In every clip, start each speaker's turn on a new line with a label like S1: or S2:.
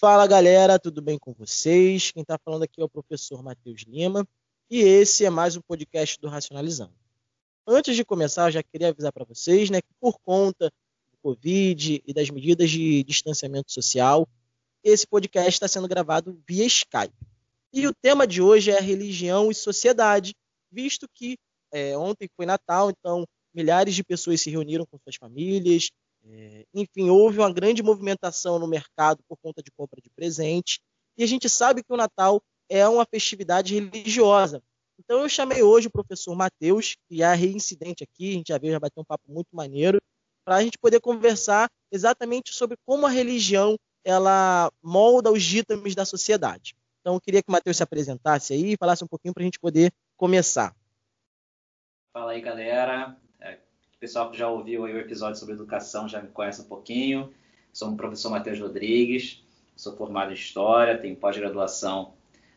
S1: Fala galera, tudo bem com vocês? Quem está falando aqui é o professor Matheus Lima e esse é mais um podcast do Racionalizando. Antes de começar, já queria avisar para vocês né, que por conta do Covid e das medidas de distanciamento social, esse podcast está sendo gravado via Skype. E o tema de hoje é religião e sociedade, visto que é, ontem foi Natal, então milhares de pessoas se reuniram com suas famílias, é, enfim, houve uma grande movimentação no mercado por conta de compra de presente. E a gente sabe que o Natal é uma festividade religiosa. Então eu chamei hoje o professor Matheus, que é reincidente aqui, a gente já veio, já bateu um papo muito maneiro, para a gente poder conversar exatamente sobre como a religião ela molda os ditames da sociedade. Então eu queria que o Matheus se apresentasse aí e falasse um pouquinho para a gente poder começar.
S2: Fala aí, galera pessoal que já ouviu o episódio sobre educação já me conhece um pouquinho. Sou o professor Matheus Rodrigues, sou formado em História, tenho pós-graduação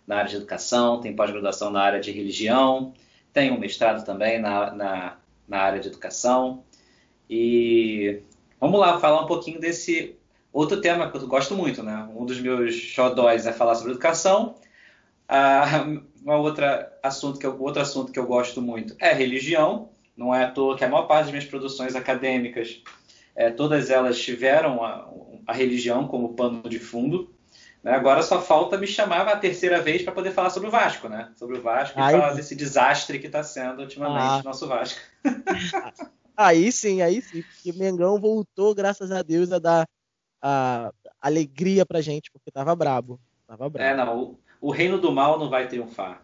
S2: na área de educação, tenho pós-graduação na área de religião, tenho um mestrado também na, na, na área de educação. E vamos lá falar um pouquinho desse outro tema que eu gosto muito, né? Um dos meus xodóis é falar sobre educação. Ah, uma outra assunto que eu, outro assunto que eu gosto muito é religião. Não é à toa que a maior parte das minhas produções acadêmicas, é, todas elas tiveram a, a, religião como pano de fundo. Né? Agora só falta me chamar a terceira vez para poder falar sobre o Vasco, né? Sobre o Vasco e falar desse desastre que está sendo ultimamente ah. nosso Vasco.
S1: aí sim, aí sim. Porque o Mengão voltou, graças a Deus, a dar a alegria pra gente, porque tava brabo. Tava brabo.
S2: É, não. O, o reino do mal não vai triunfar.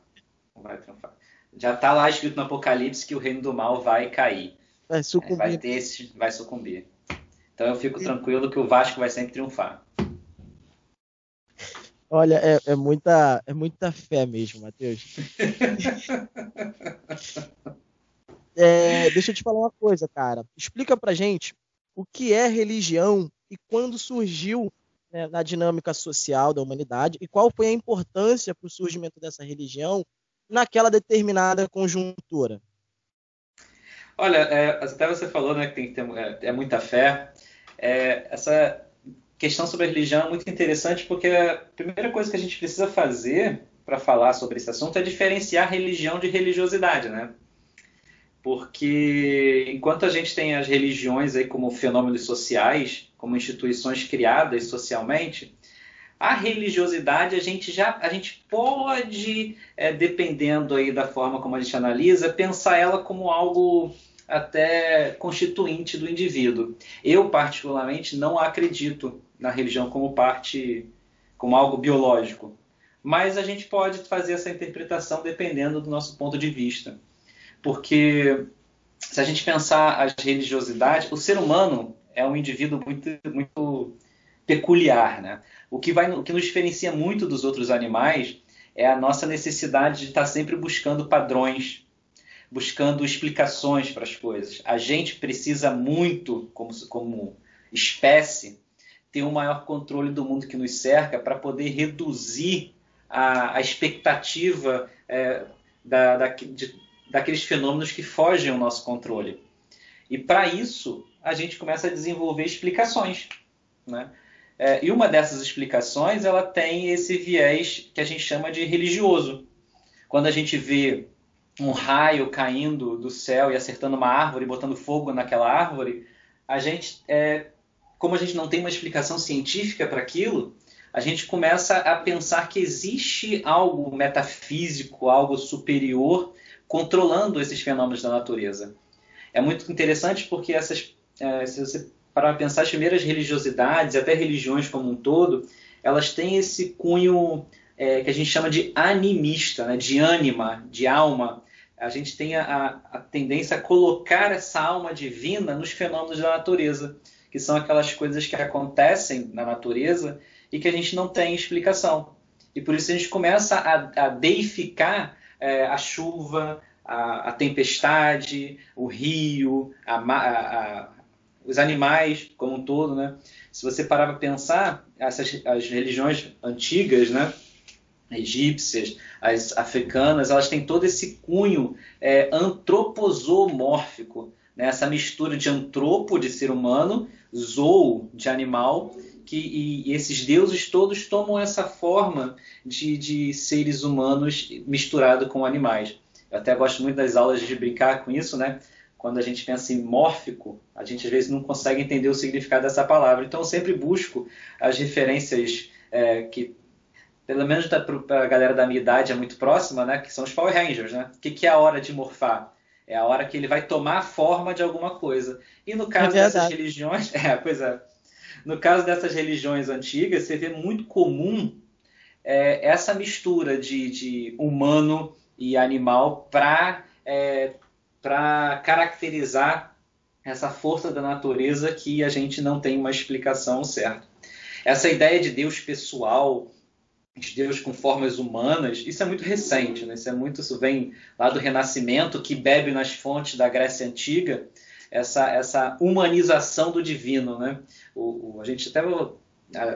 S2: Não vai triunfar já está lá escrito no Apocalipse que o reino do mal vai cair.
S1: Vai sucumbir.
S2: Vai, ter esse, vai sucumbir. Então eu fico tranquilo que o Vasco vai sempre triunfar.
S1: Olha, é, é muita, é muita fé mesmo, Matheus. é, deixa eu te falar uma coisa, cara. Explica pra gente o que é religião e quando surgiu né, na dinâmica social da humanidade e qual foi a importância para o surgimento dessa religião naquela determinada conjuntura?
S2: Olha, é, até você falou né, que tem que ter é, é muita fé. É, essa questão sobre a religião é muito interessante porque a primeira coisa que a gente precisa fazer para falar sobre esse assunto é diferenciar religião de religiosidade, né? Porque enquanto a gente tem as religiões aí como fenômenos sociais, como instituições criadas socialmente, a religiosidade a gente já a gente pode, é, dependendo aí da forma como a gente analisa, pensar ela como algo até constituinte do indivíduo. Eu particularmente não acredito na religião como parte, como algo biológico, mas a gente pode fazer essa interpretação dependendo do nosso ponto de vista, porque se a gente pensar as religiosidades, o ser humano é um indivíduo muito, muito peculiar, né? O que, vai, o que nos diferencia muito dos outros animais é a nossa necessidade de estar sempre buscando padrões, buscando explicações para as coisas. A gente precisa muito, como, como espécie, ter um maior controle do mundo que nos cerca para poder reduzir a, a expectativa é, da, da, de, daqueles fenômenos que fogem ao nosso controle. E para isso, a gente começa a desenvolver explicações. Né? É, e uma dessas explicações ela tem esse viés que a gente chama de religioso. Quando a gente vê um raio caindo do céu e acertando uma árvore, botando fogo naquela árvore, a gente, é, como a gente não tem uma explicação científica para aquilo, a gente começa a pensar que existe algo metafísico, algo superior controlando esses fenômenos da natureza. É muito interessante porque essas, é, se você para pensar as primeiras religiosidades, até religiões como um todo, elas têm esse cunho é, que a gente chama de animista, né? de ânima, de alma. A gente tem a, a tendência a colocar essa alma divina nos fenômenos da natureza, que são aquelas coisas que acontecem na natureza e que a gente não tem explicação. E por isso a gente começa a, a deificar é, a chuva, a, a, tempestade, o rio, a, a, os animais como um todo, né? Se você parar para pensar, essas as religiões antigas, né? egípcias, as africanas, elas têm todo esse cunho é, né? essa mistura de antropo, de ser humano, zoo de animal que e, e esses deuses todos tomam essa forma de, de seres humanos misturado com animais. Eu até gosto muito das aulas de brincar com isso, né? Quando a gente pensa em mórfico, a gente às vezes não consegue entender o significado dessa palavra. Então eu sempre busco as referências é, que, pelo menos para a galera da minha idade, é muito próxima, né? Que são os Power Rangers, né? O que, que é a hora de morfar? É a hora que ele vai tomar a forma de alguma coisa. E no caso é dessas religiões, é, pois é. No caso dessas religiões antigas, você vê muito comum é, essa mistura de, de, humano e animal para é, caracterizar essa força da natureza que a gente não tem uma explicação certa. Essa ideia de Deus pessoal, de Deus com formas humanas, isso é muito recente, né? Isso é muito, isso vem lá do Renascimento, que bebe nas fontes da Grécia antiga, essa, essa humanização do divino, né? O, o a gente até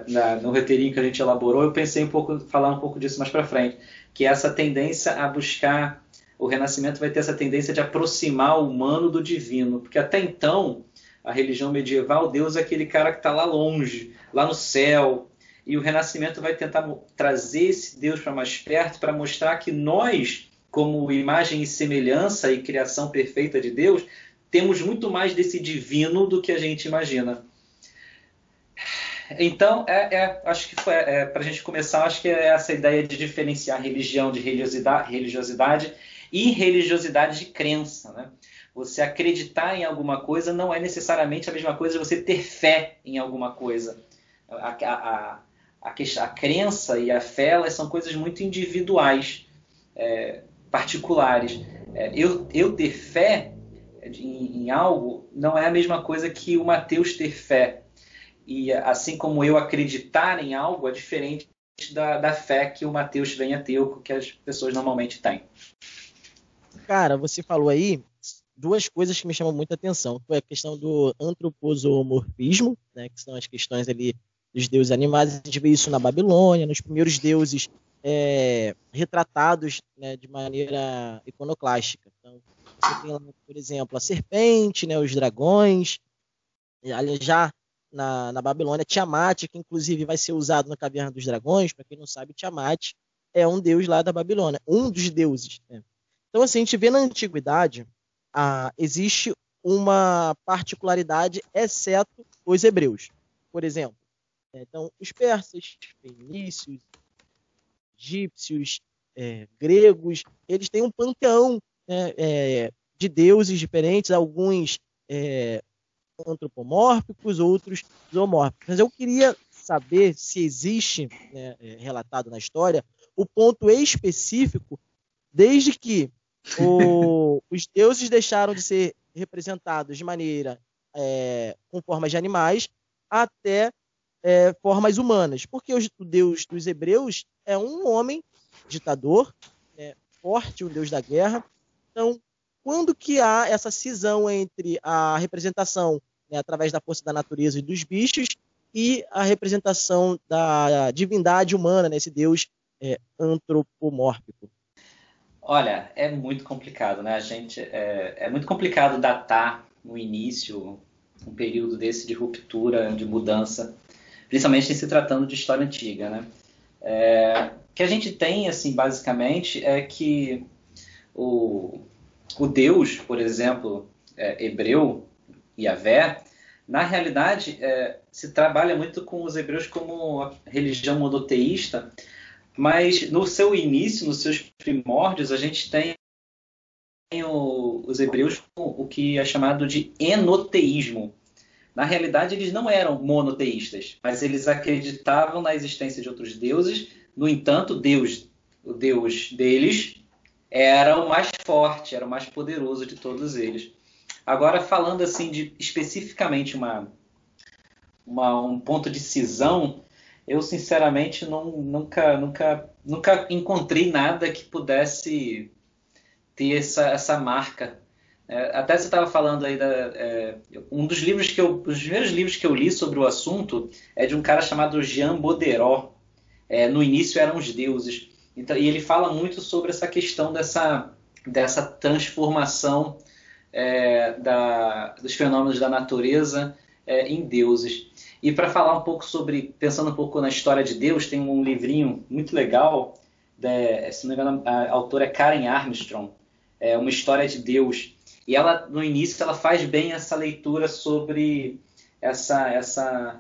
S2: na, no roteirinho que a gente elaborou, eu pensei um pouco falar um pouco disso mais para frente, que é essa tendência a buscar o renascimento vai ter essa tendência de aproximar o humano do divino, porque até então a religião medieval, Deus é aquele cara que está lá longe, lá no céu, e o renascimento vai tentar trazer esse Deus para mais perto, para mostrar que nós, como imagem e semelhança e criação perfeita de Deus, temos muito mais desse divino do que a gente imagina. Então, é, é, acho que é, para a gente começar, acho que é essa ideia de diferenciar religião de religiosidade, religiosidade e religiosidade de crença. Né? Você acreditar em alguma coisa não é necessariamente a mesma coisa de você ter fé em alguma coisa. A, a, a, a crença e a fé elas são coisas muito individuais, é, particulares. É, eu, eu ter fé em, em algo não é a mesma coisa que o Mateus ter fé. E assim como eu acreditar em algo é diferente da, da fé que o Mateus vem a ter, que as pessoas normalmente têm.
S1: Cara, você falou aí duas coisas que me chamam muita atenção. Foi a questão do antroposomorfismo, né, que são as questões ali dos deuses animais. A gente vê isso na Babilônia, nos primeiros deuses é, retratados né, de maneira iconoclástica. Então, você tem por exemplo, a serpente, né, os dragões. Já na, na Babilônia, Tiamat, que inclusive vai ser usado na Caverna dos Dragões, para quem não sabe, Tiamat é um deus lá da Babilônia, um dos deuses. Né? Então, assim, a gente vê na antiguidade, ah, existe uma particularidade, exceto os hebreus. Por exemplo, né, então, os persas, fenícios, egípcios, é, gregos, eles têm um panteão né, é, de deuses diferentes, alguns é, antropomórficos, outros zoomórficos. Mas eu queria saber se existe, né, é, relatado na história, o ponto específico desde que o, os deuses deixaram de ser representados de maneira é, com formas de animais até é, formas humanas. Porque os, o Deus dos hebreus é um homem ditador, né, forte, o Deus da guerra, então, quando que há essa cisão entre a representação né, através da força da natureza e dos bichos e a representação da divindade humana, nesse né, Deus é, antropomórfico?
S2: Olha, é muito complicado, né? A gente é, é, muito complicado datar no início um período desse de ruptura, de mudança, principalmente se tratando de história antiga, né? É, o que a gente tem, assim, basicamente, é que o, o Deus, por exemplo, é, hebreu, Yahvé, na realidade, é, se trabalha muito com os hebreus como religião monoteísta, mas no seu início, nos seus primórdios, a gente tem o, os hebreus com o que é chamado de enoteísmo. Na realidade, eles não eram monoteístas, mas eles acreditavam na existência de outros deuses. No entanto, Deus, o Deus deles, era o mais forte, era o mais poderoso de todos eles. Agora, falando assim de especificamente uma, uma um ponto de cisão, eu sinceramente não, nunca, nunca, nunca encontrei nada que pudesse ter essa, essa marca. É, até você estava falando aí da, é, um dos livros que eu, os primeiros livros que eu li sobre o assunto é de um cara chamado Jean Bauderot. É, no início eram os deuses. Então, e ele fala muito sobre essa questão dessa, dessa transformação é, da, dos fenômenos da natureza é, em deuses. E para falar um pouco sobre, pensando um pouco na história de Deus, tem um livrinho muito legal, de, se não me engano, a autora é Karen Armstrong, é uma história de Deus. E ela, no início, ela faz bem essa leitura sobre essa, essa,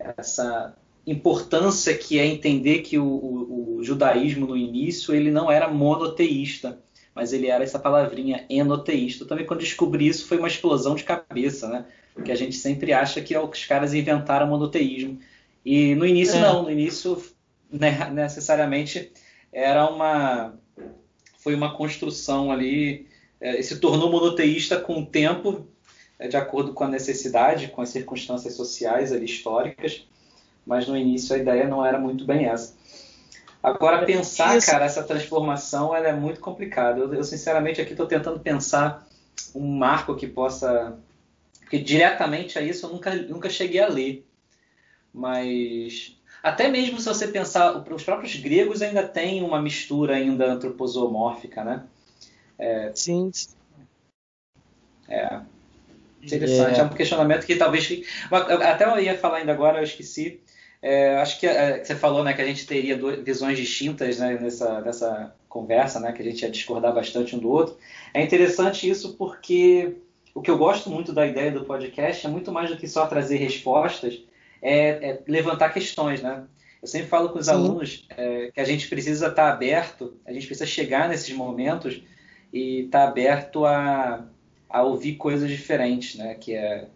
S2: essa importância que é entender que o, o, o judaísmo, no início, ele não era monoteísta, mas ele era essa palavrinha enoteísta. Também quando descobri isso foi uma explosão de cabeça, né? Porque a gente sempre acha que é os caras inventaram monoteísmo. E no início é. não, no início né, necessariamente era uma foi uma construção ali, é, se tornou monoteísta com o tempo, é, de acordo com a necessidade, com as circunstâncias sociais ali históricas, mas no início a ideia não era muito bem essa. Agora, pensar, Isso. cara, essa transformação ela é muito complicada. Eu, eu sinceramente, aqui estou tentando pensar um marco que possa. Porque diretamente a isso eu nunca, nunca cheguei a ler. Mas. Até mesmo se você pensar, os próprios gregos ainda têm uma mistura ainda antroposomórfica, né?
S1: É, Sim.
S2: É. Interessante. É. é um questionamento que talvez. Até eu ia falar ainda agora, eu esqueci é, acho que é, você falou né, que a gente teria duas visões distintas né, nessa, nessa conversa, né, que a gente ia discordar bastante um do outro. É interessante isso porque o que eu gosto muito da ideia do podcast é muito mais do que só trazer respostas, é, é levantar questões. Né? Eu sempre falo com os Sim. alunos é, que a gente precisa estar aberto, a gente precisa chegar nesses momentos e estar aberto a, a ouvir coisas diferentes, né? que é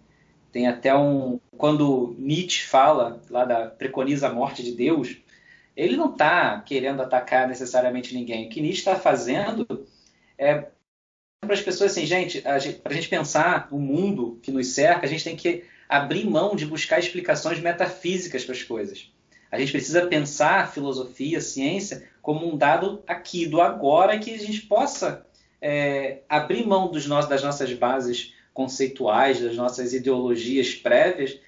S2: tem até um. Quando Nietzsche fala, lá da preconiza a morte de Deus, ele não está querendo atacar necessariamente ninguém. O que Nietzsche está fazendo é para as pessoas assim, gente, para a gente pensar o mundo que nos cerca, a gente tem que abrir mão de buscar explicações metafísicas para as coisas. A gente precisa pensar a filosofia, a ciência, como um dado aqui, do agora, que a gente possa é, abrir mão dos nossos, das nossas bases conceituais, das nossas ideologias prévias,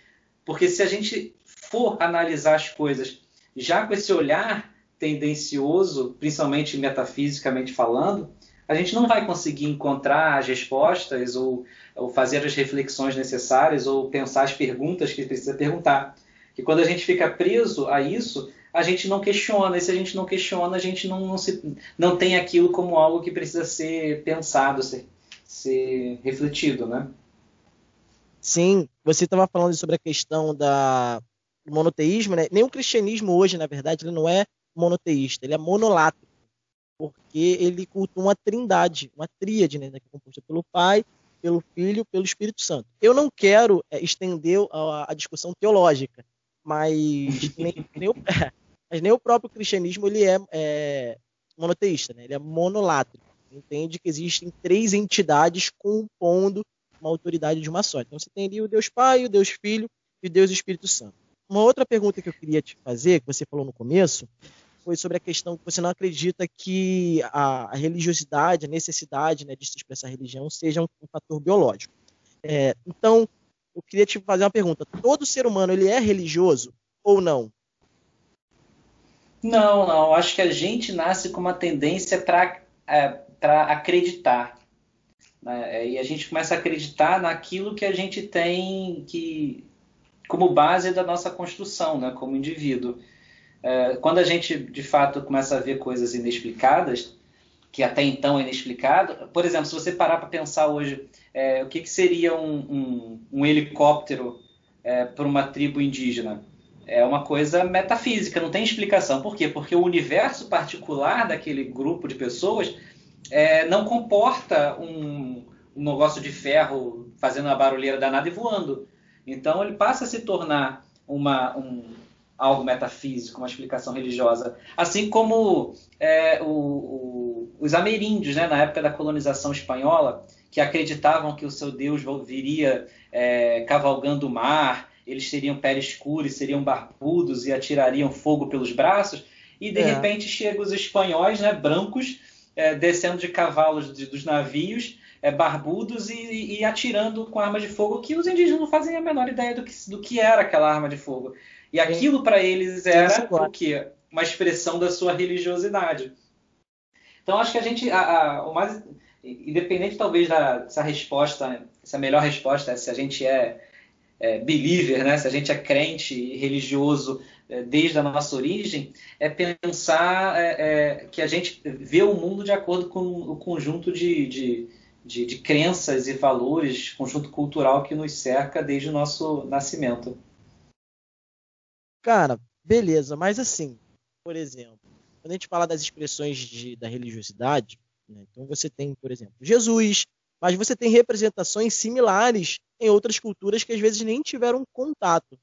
S2: porque se a gente for analisar as coisas já com esse olhar tendencioso, principalmente metafisicamente falando, a gente não vai conseguir encontrar as respostas ou, ou, fazer as reflexões necessárias ou pensar as perguntas que precisa perguntar. E quando a gente fica preso a isso, a gente não questiona. E se a gente não questiona, a gente não, não, se, não tem aquilo como algo que precisa ser pensado, ser, ser refletido, né?
S1: Sim, você estava falando sobre a questão da, do monoteísmo, né? Nem o cristianismo hoje, na verdade, ele não é monoteísta, ele é monolátrico, porque ele cultua uma trindade, uma tríade, né? Que é composta pelo Pai, pelo Filho, pelo Espírito Santo. Eu não quero é, estender a, a, discussão teológica, mas nem, nem, o, mas nem o próprio cristianismo ele é, é monoteísta, né? Ele é monolátrico entende que existem três entidades compondo uma autoridade de uma só. Então você tem ali o Deus Pai, o Deus Filho e o Deus Espírito Santo. Uma outra pergunta que eu queria te fazer, que você falou no começo, foi sobre a questão que você não acredita que a, religiosidade, a necessidade né, de se expressar religião seja um, um fator biológico. É, então, eu queria te fazer uma pergunta: todo ser humano ele é religioso ou não?
S2: Não, não. Acho que a gente nasce com uma tendência para é, acreditar. Né? E a gente começa a acreditar naquilo que a gente tem que como base da nossa construção, né? como indivíduo. É, quando a gente, de fato, começa a ver coisas inexplicadas, que até então é inexplicado, por exemplo, se você parar para pensar hoje, é, o que, que seria um, um, um helicóptero é, para uma tribo indígena? É uma coisa metafísica, não tem explicação. Por quê? Porque o universo particular daquele grupo de pessoas é, não comporta um, um, negócio de ferro fazendo uma barulheira danada e voando. Então ele passa a se tornar uma, um, algo metafísico, uma explicação religiosa. Assim como é, o, o, os ameríndios, né, na época da colonização espanhola, que acreditavam que o seu Deus viria é, cavalgando o mar, eles teriam pele escura e seriam barbudos e atirariam fogo pelos braços, e de é. repente chegam os espanhóis, né, brancos, é, descendo de cavalos de, dos navios, é, barbudos e, e, atirando com armas de fogo que os indígenas não fazem a menor ideia do que, do que era aquela arma de fogo. E aquilo para eles era o quê? Uma expressão da sua religiosidade. Então acho que a gente, a, a, o mais independente talvez da, dessa resposta, essa melhor resposta é se a gente é é, believer, né? se a gente é crente religioso é, desde a nossa origem, é pensar é, é, que a gente vê o mundo de acordo com o conjunto de, de, de, de crenças e valores, conjunto cultural que nos cerca desde o nosso nascimento.
S1: Cara, beleza, mas assim, por exemplo, quando a gente fala das expressões de, da religiosidade, né, então você tem, por exemplo, Jesus, mas você tem representações similares em outras culturas que às vezes nem tiveram contato.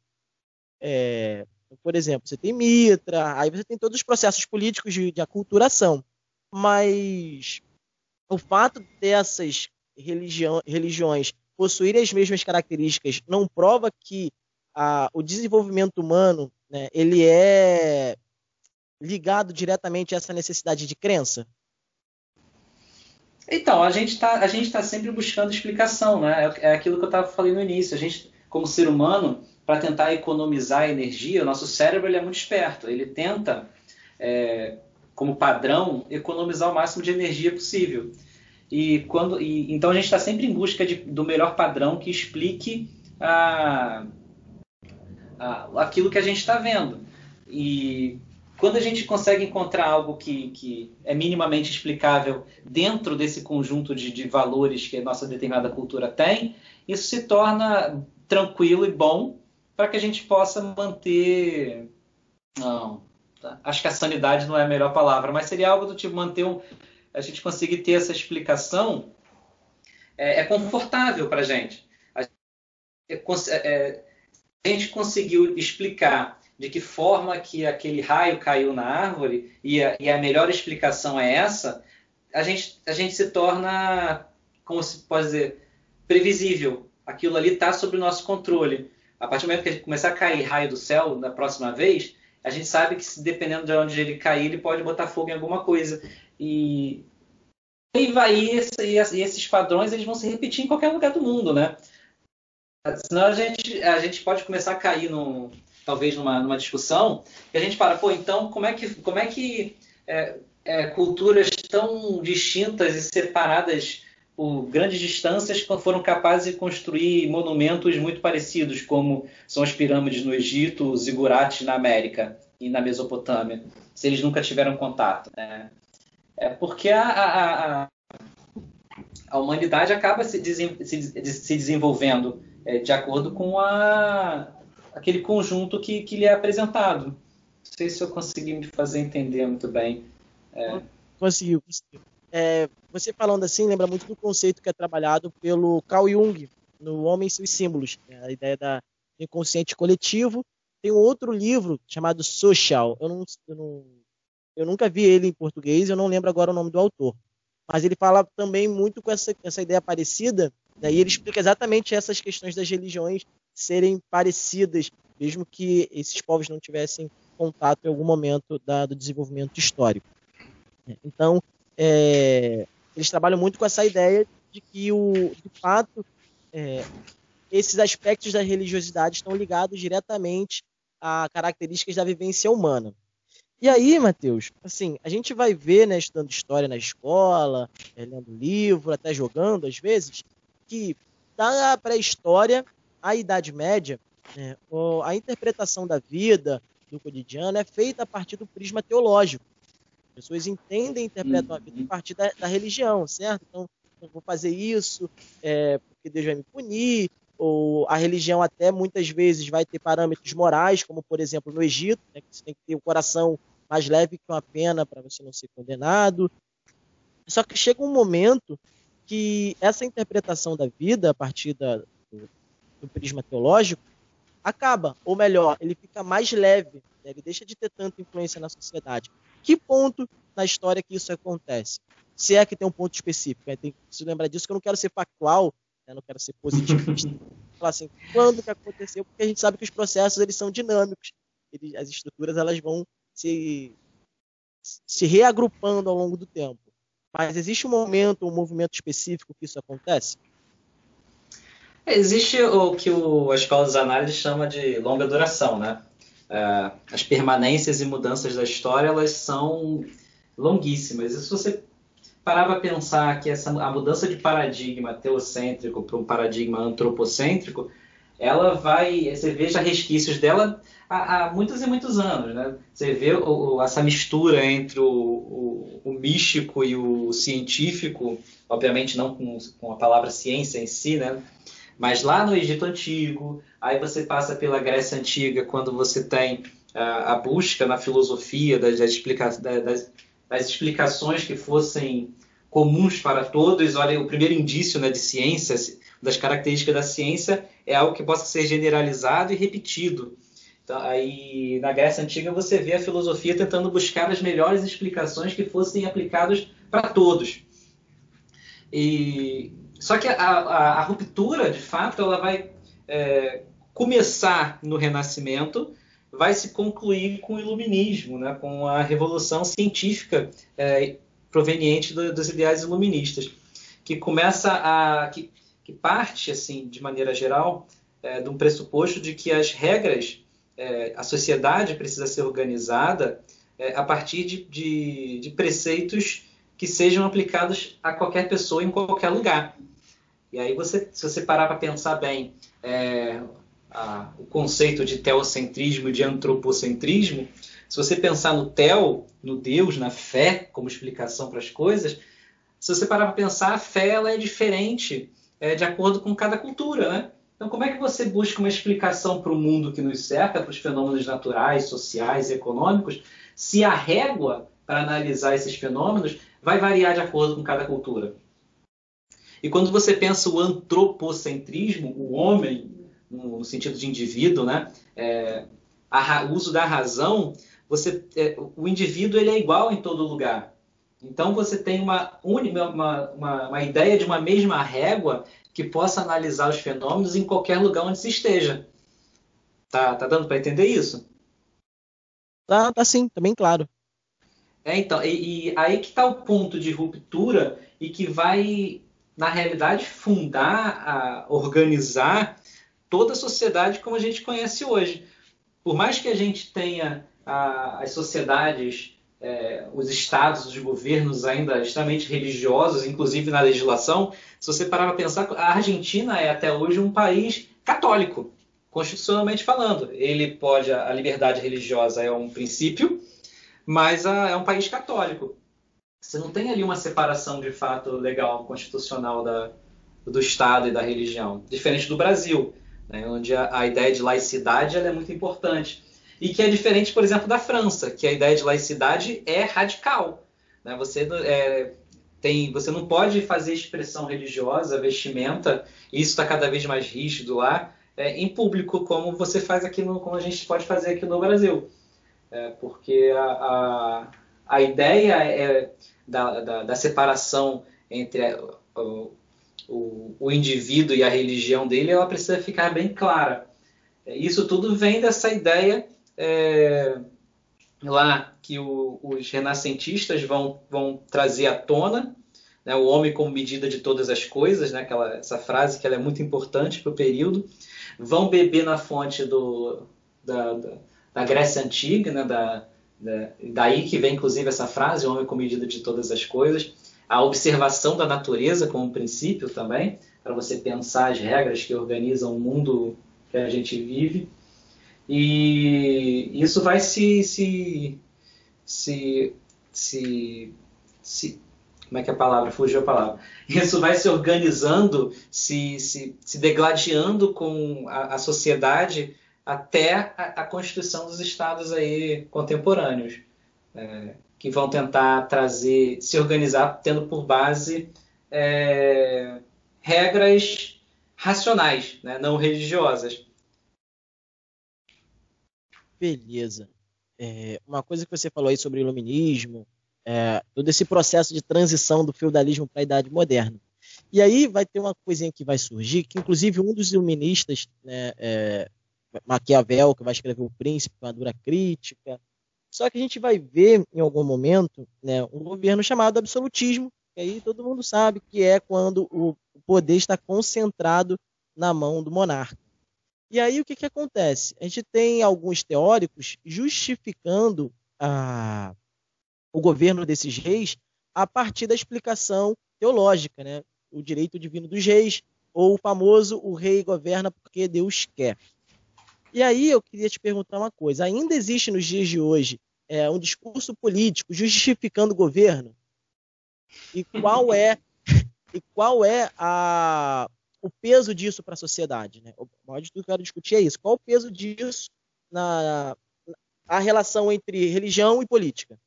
S1: É, por exemplo, você tem Mitra, aí você tem todos os processos políticos de, de aculturação. Mas o fato dessas religião, religiões possuírem as mesmas características não prova que o desenvolvimento humano né, ele é ligado diretamente a essa necessidade de crença?
S2: Então, a gente está tá sempre buscando explicação, né? É, é aquilo que eu estava falando no início. A gente, como ser humano, para tentar economizar energia, o nosso cérebro ele é muito esperto. Ele tenta, é, como padrão, economizar o máximo de energia possível. E quando, e, então a gente está sempre em busca de, do melhor padrão que explique a, a, aquilo que a gente está vendo. E quando a gente consegue encontrar algo que, que é minimamente explicável dentro desse conjunto de, de, valores que a nossa determinada cultura tem, isso se torna tranquilo e bom para que a gente possa manter. Não? Acho que a sanidade não é a melhor palavra, mas seria algo do tipo manter um, a gente conseguir ter essa explicação é, é confortável para a gente. A, é, a gente conseguiu explicar de que forma que aquele raio caiu na árvore e a, e a melhor explicação é essa, a gente, a gente se torna, como se pode dizer, previsível. Aquilo ali está sob o nosso controle. A partir do momento que a gente começar a cair raio do céu da próxima vez, a gente sabe que dependendo de onde ele cair, ele pode botar fogo em alguma coisa. E, e vai e esses padrões eles vão se repetir em qualquer lugar do mundo, né? Senão a gente, a gente pode começar a cair no, talvez numa, numa discussão, e a gente para, pô, então como é que, como é que é, é, culturas tão distintas e separadas por grandes distâncias foram capazes de construir monumentos muito parecidos, como são as pirâmides no Egito, os zigurates na América e na Mesopotâmia, se eles nunca tiveram contato. Né? É porque a, a, a, a humanidade acaba se, se, se desenvolvendo é, de acordo com a, aquele conjunto que, que lhe é apresentado. Não sei se eu consegui me fazer entender muito bem.
S1: É... Conseguiu, conseguiu. É, você falando assim lembra muito do conceito que é trabalhado pelo Carl Jung no Homem e seus Símbolos, né? a ideia da inconsciente coletivo. Tem um outro livro chamado Social. Eu, não, eu, não, eu nunca vi ele em português, eu não lembro agora o nome do autor. Mas ele fala também muito com essa, essa ideia parecida, daí né? ele explica exatamente essas questões das religiões serem parecidas, mesmo que esses povos não tivessem contato em algum momento da, do desenvolvimento histórico. Então, é, eles trabalham muito com essa ideia de que, o, de fato, é, esses aspectos da religiosidade estão ligados diretamente a características da vivência humana. E aí, Mateus, assim, a gente vai ver, né, estudando história na escola, é, lendo livro, até jogando às vezes, que da pré-história a Idade Média, né, a interpretação da vida, do cotidiano, é feita a partir do prisma teológico. As pessoas entendem e interpretam a vida a partir da, da religião, certo? Então, eu vou fazer isso é, porque Deus vai me punir, ou a religião até muitas vezes vai ter parâmetros morais, como por exemplo no Egito, né, que você tem que ter o coração mais leve que uma pena para você não ser condenado. Só que chega um momento que essa interpretação da vida a partir da, do, do prisma teológico, acaba, ou melhor, ele fica mais leve, né? ele deixa de ter tanta influência na sociedade. Que ponto na história que isso acontece? Se é que tem um ponto específico, né? tem que se lembrar disso, que eu não quero ser factual, né? não quero ser positivista. Falar assim, quando que aconteceu? Porque a gente sabe que os processos eles são dinâmicos, eles, as estruturas elas vão se, se reagrupando ao longo do tempo. Mas existe um momento, um movimento específico que isso acontece?
S2: Existe o que o, a escola dos análises chama de longa duração, né? É, as permanências e mudanças da história elas são longuíssimas. E se você parar para pensar que essa, a mudança de paradigma teocêntrico para um paradigma antropocêntrico, ela vai, você veja resquícios dela há, há, muitos e muitos anos, né? Você vê o, essa mistura entre o, o, o, místico e o científico, obviamente não com, com a palavra ciência em si, né? Mas lá no Egito Antigo, aí você passa pela Grécia Antiga, quando você tem a, a busca na filosofia das, das, explica, das, das explicações que fossem comuns para todos. Olha, o primeiro indício né, de ciência, das características da ciência, é algo que possa ser generalizado e repetido. Então, aí, na Grécia Antiga, você vê a filosofia tentando buscar as melhores explicações que fossem aplicadas para todos. E, só que a, a, a, ruptura, de fato, ela vai é, começar no Renascimento, vai se concluir com o Iluminismo, né, com a revolução científica é, proveniente do, dos ideais iluministas, que começa a que, que parte assim de maneira geral é, de um pressuposto de que as regras é, a sociedade precisa ser organizada é, a partir de, de, de, preceitos que sejam aplicados a qualquer pessoa em qualquer lugar. E aí você, se você parar para pensar bem, é, a, o conceito de teocentrismo e de antropocentrismo, se você pensar no tel, no Deus, na fé como explicação para as coisas, se você parar para pensar, a fé ela é diferente é, de acordo com cada cultura, né? Então, como é que você busca uma explicação para o mundo que nos cerca, para os fenômenos naturais, sociais e econômicos, se a régua para analisar esses fenômenos vai variar de acordo com cada cultura? E quando você pensa o antropocentrismo, o homem, no sentido de indivíduo, né? É, o uso da razão, você, é, o indivíduo ele é igual em todo lugar. Então você tem uma, uma, uma, uma ideia de uma mesma régua que possa analisar os fenômenos em qualquer lugar onde se esteja. Tá, tá dando para entender isso?
S1: Tá, tá sim, tá bem claro.
S2: É, então, e, e aí que está o ponto de ruptura e que vai, na realidade, fundar, a, organizar toda a sociedade como a gente conhece hoje. Por mais que a gente tenha a, as sociedades é, os estados, os governos ainda extremamente religiosos, inclusive na legislação, se você parar para pensar, a Argentina é até hoje um país católico, constitucionalmente falando. Ele pode, a liberdade religiosa é um princípio, mas a, é um país católico. Você não tem ali uma separação de fato legal, constitucional da, do Estado e da religião, diferente do Brasil, né, onde a, a, ideia de laicidade é muito importante e que é diferente, por exemplo, da França, que a ideia de laicidade é radical. Né? Você, é, tem, você não pode fazer expressão religiosa, vestimenta, isso está cada vez mais rígido lá, é, em público, como você faz aqui no, como a gente pode fazer aqui no Brasil. É, porque a, a, a, ideia é da, da, da separação entre o, o, o, indivíduo e a religião dele, ela precisa ficar bem clara. É, isso tudo vem dessa ideia é, lá que o, os renascentistas vão, vão trazer à tona né, o homem como medida de todas as coisas, né, aquela, essa frase que ela é muito importante para o período, vão beber na fonte do, da, da, da Grécia Antiga, né, da, da, daí que vem inclusive essa frase, o homem como medida de todas as coisas, a observação da natureza como princípio também, para você pensar as regras que organizam o mundo que a gente vive. E isso vai se, se, se, se, se como é que é a palavra? Fugiu a palavra. Isso vai se organizando, se, se, se degladiando com a, a sociedade até a, a, constituição dos estados aí contemporâneos, é, que vão tentar trazer, se organizar tendo por base é, regras racionais, né, não religiosas.
S1: Beleza. É, uma coisa que você falou aí sobre o iluminismo, é, todo esse processo de transição do feudalismo para a Idade Moderna. E aí vai ter uma coisinha que vai surgir, que inclusive um dos iluministas, né, é, Maquiavel, que vai escrever O Príncipe, uma dura crítica, só que a gente vai ver em algum momento né, um governo chamado absolutismo, que aí todo mundo sabe que é quando o poder está concentrado na mão do monarca. E aí o que, que acontece? A gente tem alguns teóricos justificando a, o governo desses reis a partir da explicação teológica, né? o direito divino dos reis, ou o famoso o rei governa porque Deus quer. E aí eu queria te perguntar uma coisa: ainda existe nos dias de hoje é, um discurso político justificando o governo? E qual é e qual é a, o peso disso para a sociedade? Né? O maior de tudo que eu quero discutir é isso. Qual o peso disso na a relação entre religião e política?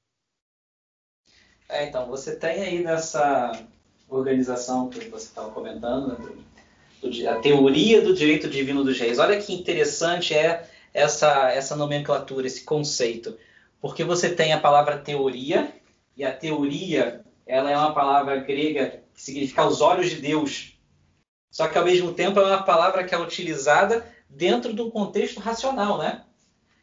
S2: É, então, você tem aí nessa organização que você estava comentando, né, do, a teoria do direito divino dos reis. Olha que interessante é essa, essa nomenclatura, esse conceito. Porque você tem a palavra teoria, e a teoria ela é uma palavra grega que significa os olhos de Deus. Só que ao mesmo tempo é uma palavra que é utilizada dentro de um contexto racional, né?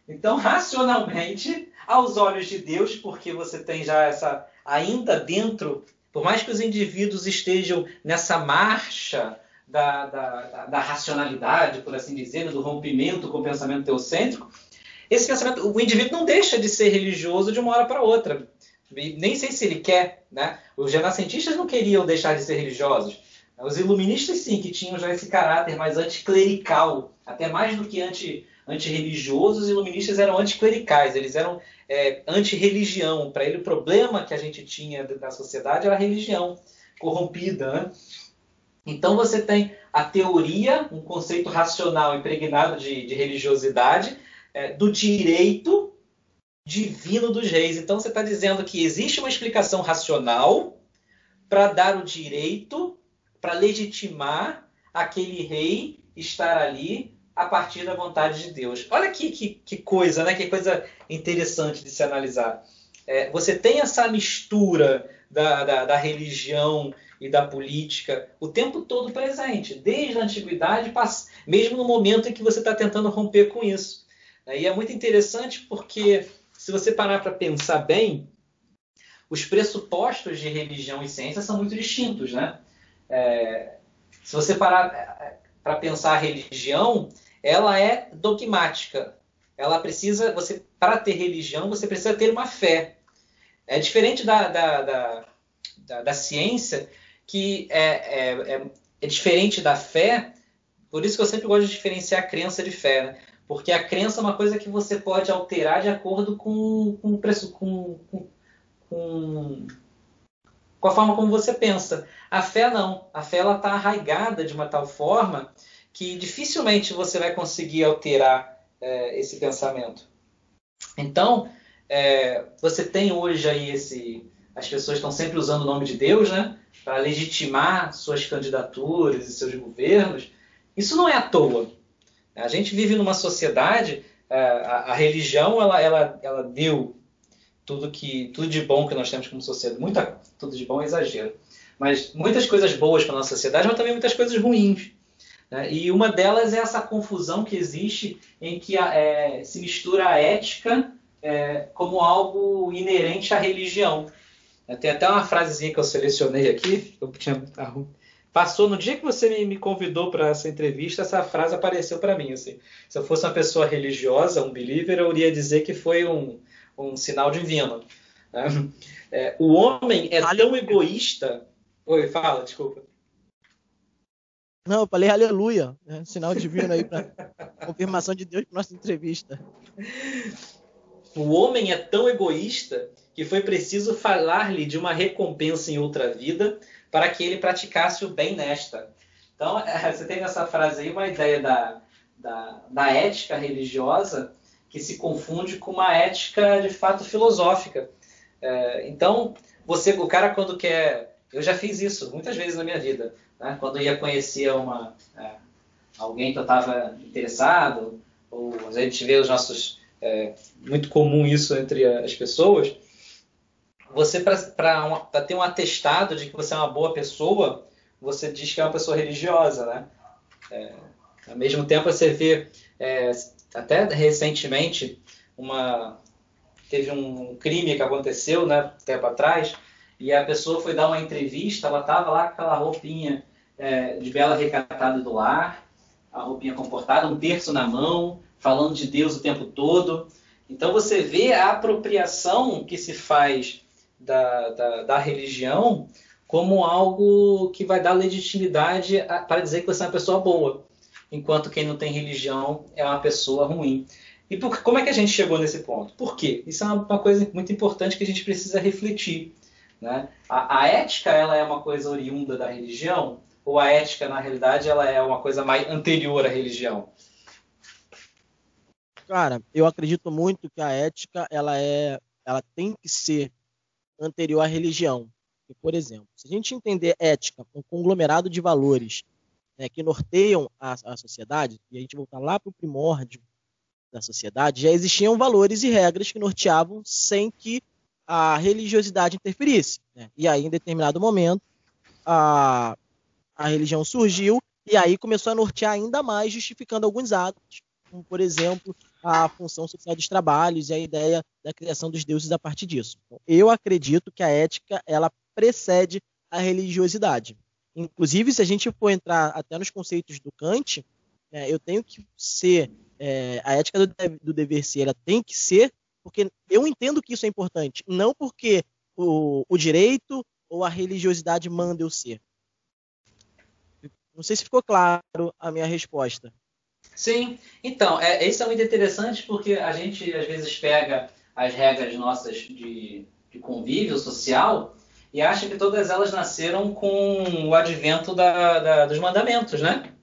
S2: Então, racionalmente, aos olhos de Deus, porque você tem já essa ainda dentro, por mais que os indivíduos estejam nessa marcha da, da, da racionalidade, por assim dizer, do rompimento com o pensamento teocêntrico, esse pensamento, o indivíduo não deixa de ser religioso de uma hora para outra. Nem sei se ele quer, né? Os renascentistas não queriam deixar de ser religiosos. Os iluministas, sim, que tinham já esse caráter mais anticlerical, até mais do que anti, antirreligiosos, os iluministas eram anticlericais, eles eram é, anti-religião. Para ele, o problema que a gente tinha da sociedade era a religião corrompida. Né? Então, você tem a teoria, um conceito racional impregnado de, de religiosidade, é, do direito divino dos reis. Então, você está dizendo que existe uma explicação racional para dar o direito, para legitimar aquele rei estar ali a partir da vontade de Deus. Olha que, que, que coisa, né? Que coisa interessante de se analisar. É, você tem essa mistura da, da, da, religião e da política o tempo todo presente, desde a antiguidade, mesmo no momento em que você está tentando romper com isso. E é muito interessante porque, se você parar para pensar bem, os pressupostos de religião e ciência são muito distintos. Né? É, se você parar é, para pensar a religião, ela é dogmática. Ela precisa, você para ter religião, você precisa ter uma fé. É diferente da, da, da, da, da ciência, que é, é, é, é, diferente da fé. Por isso que eu sempre gosto de diferenciar a crença de fé. Né? Porque a crença é uma coisa que você pode alterar de acordo com, com, com, com, com, com a forma como você pensa. A fé não. A fé está arraigada de uma tal forma que dificilmente você vai conseguir alterar é, esse pensamento. Então, é, você tem hoje aí esse. As pessoas estão sempre usando o nome de Deus, né? Para legitimar suas candidaturas e seus governos. Isso não é à toa. A gente vive numa sociedade, é, a, a religião ela, ela, ela deu tudo que tudo de bom que nós temos como sociedade. Muita, tudo de bom é exagero. Mas muitas coisas boas para a nossa sociedade, mas também muitas coisas ruins. Né? E uma delas é essa confusão que existe em que é, se mistura a ética é, como algo inerente à religião. Tem até uma frasezinha que eu selecionei aqui, eu tinha passou no dia que você me, me convidou para essa entrevista, essa frase apareceu para mim. Assim. Se eu fosse uma pessoa religiosa, um believer, eu iria dizer que foi um, um sinal divino. Né? É, o homem é tão egoísta. Oi, fala, desculpa.
S1: Não, eu falei aleluia, né? sinal divino aí para confirmação de Deus para nossa entrevista.
S2: O homem é tão egoísta que foi preciso falar-lhe de uma recompensa em outra vida para que ele praticasse o bem nesta. Então, você tem nessa frase aí uma ideia da, da, da ética religiosa que se confunde com uma ética de fato filosófica. É, então, você, o cara quando quer, eu já fiz isso muitas vezes na minha vida né? quando ia conhecer uma, é, alguém que eu estava interessado, ou a gente vê os nossos. É, muito comum isso entre as pessoas. Você, para ter um atestado de que você é uma boa pessoa, você diz que é uma pessoa religiosa, né? É, ao mesmo tempo, você vê, é, até recentemente, uma, teve um crime que aconteceu, né, tempo atrás, e a pessoa foi dar uma entrevista, ela estava lá com aquela roupinha é, de bela recatada do lar, a roupinha comportada, um terço na mão, falando de Deus o tempo todo. Então você vê a apropriação que se faz da, da, da religião como algo que vai dar legitimidade a, para dizer que você é uma pessoa boa, enquanto quem não tem religião é uma pessoa ruim. E por, como é que a gente chegou nesse ponto? Por quê? Isso é uma, uma coisa muito importante que a gente precisa refletir. Né? A, a, ética ela é uma coisa oriunda da religião ou a ética na realidade ela é uma coisa mais anterior à religião?
S1: Cara, eu acredito muito que a ética ela é, ela tem que ser anterior à religião. Porque, por exemplo, se a gente entender ética, um conglomerado de valores né, que norteiam a, a sociedade, e a gente voltar lá para o primórdio da sociedade, já existiam valores e regras que norteavam sem que a religiosidade interferisse. Né? E aí, em determinado momento, a, a religião surgiu e aí começou a nortear ainda mais, justificando alguns atos, como, por exemplo, a função social dos trabalhos e a ideia da criação dos deuses a partir disso. Então, eu acredito que a ética ela precede a religiosidade. Inclusive, se a gente for entrar até nos conceitos do Kant, né, eu tenho que ser é, a ética do, do, dever ser, ela tem que ser porque eu entendo que isso é importante, não porque o, o direito ou a religiosidade manda eu ser. Não sei se ficou claro a minha resposta.
S2: Sim, então, é, isso é muito interessante porque a gente às vezes pega as regras nossas de, de convívio social e acha que todas elas nasceram com o advento da, da, dos mandamentos, né?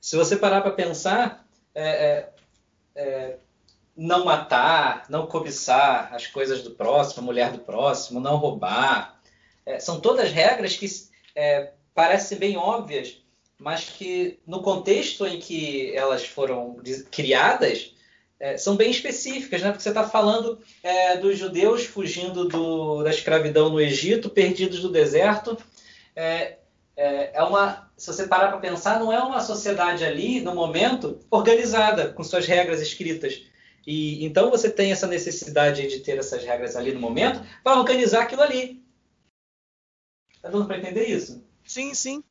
S2: Se você parar para pensar, é, é, é, não matar, não cobiçar as coisas do próximo, a mulher do próximo, não roubar, é, são todas regras que é, parecem bem óbvias, mas que no contexto em que elas foram criadas é, são bem específicas, né? Porque você está falando é, dos judeus fugindo do, da escravidão no Egito, perdidos do deserto. É, é, é uma, se você parar para pensar, não é uma sociedade ali no momento organizada com suas regras escritas. E então você tem essa necessidade de ter essas regras ali no momento para organizar aquilo ali. Tá dando para entender isso?
S1: Sim, sim.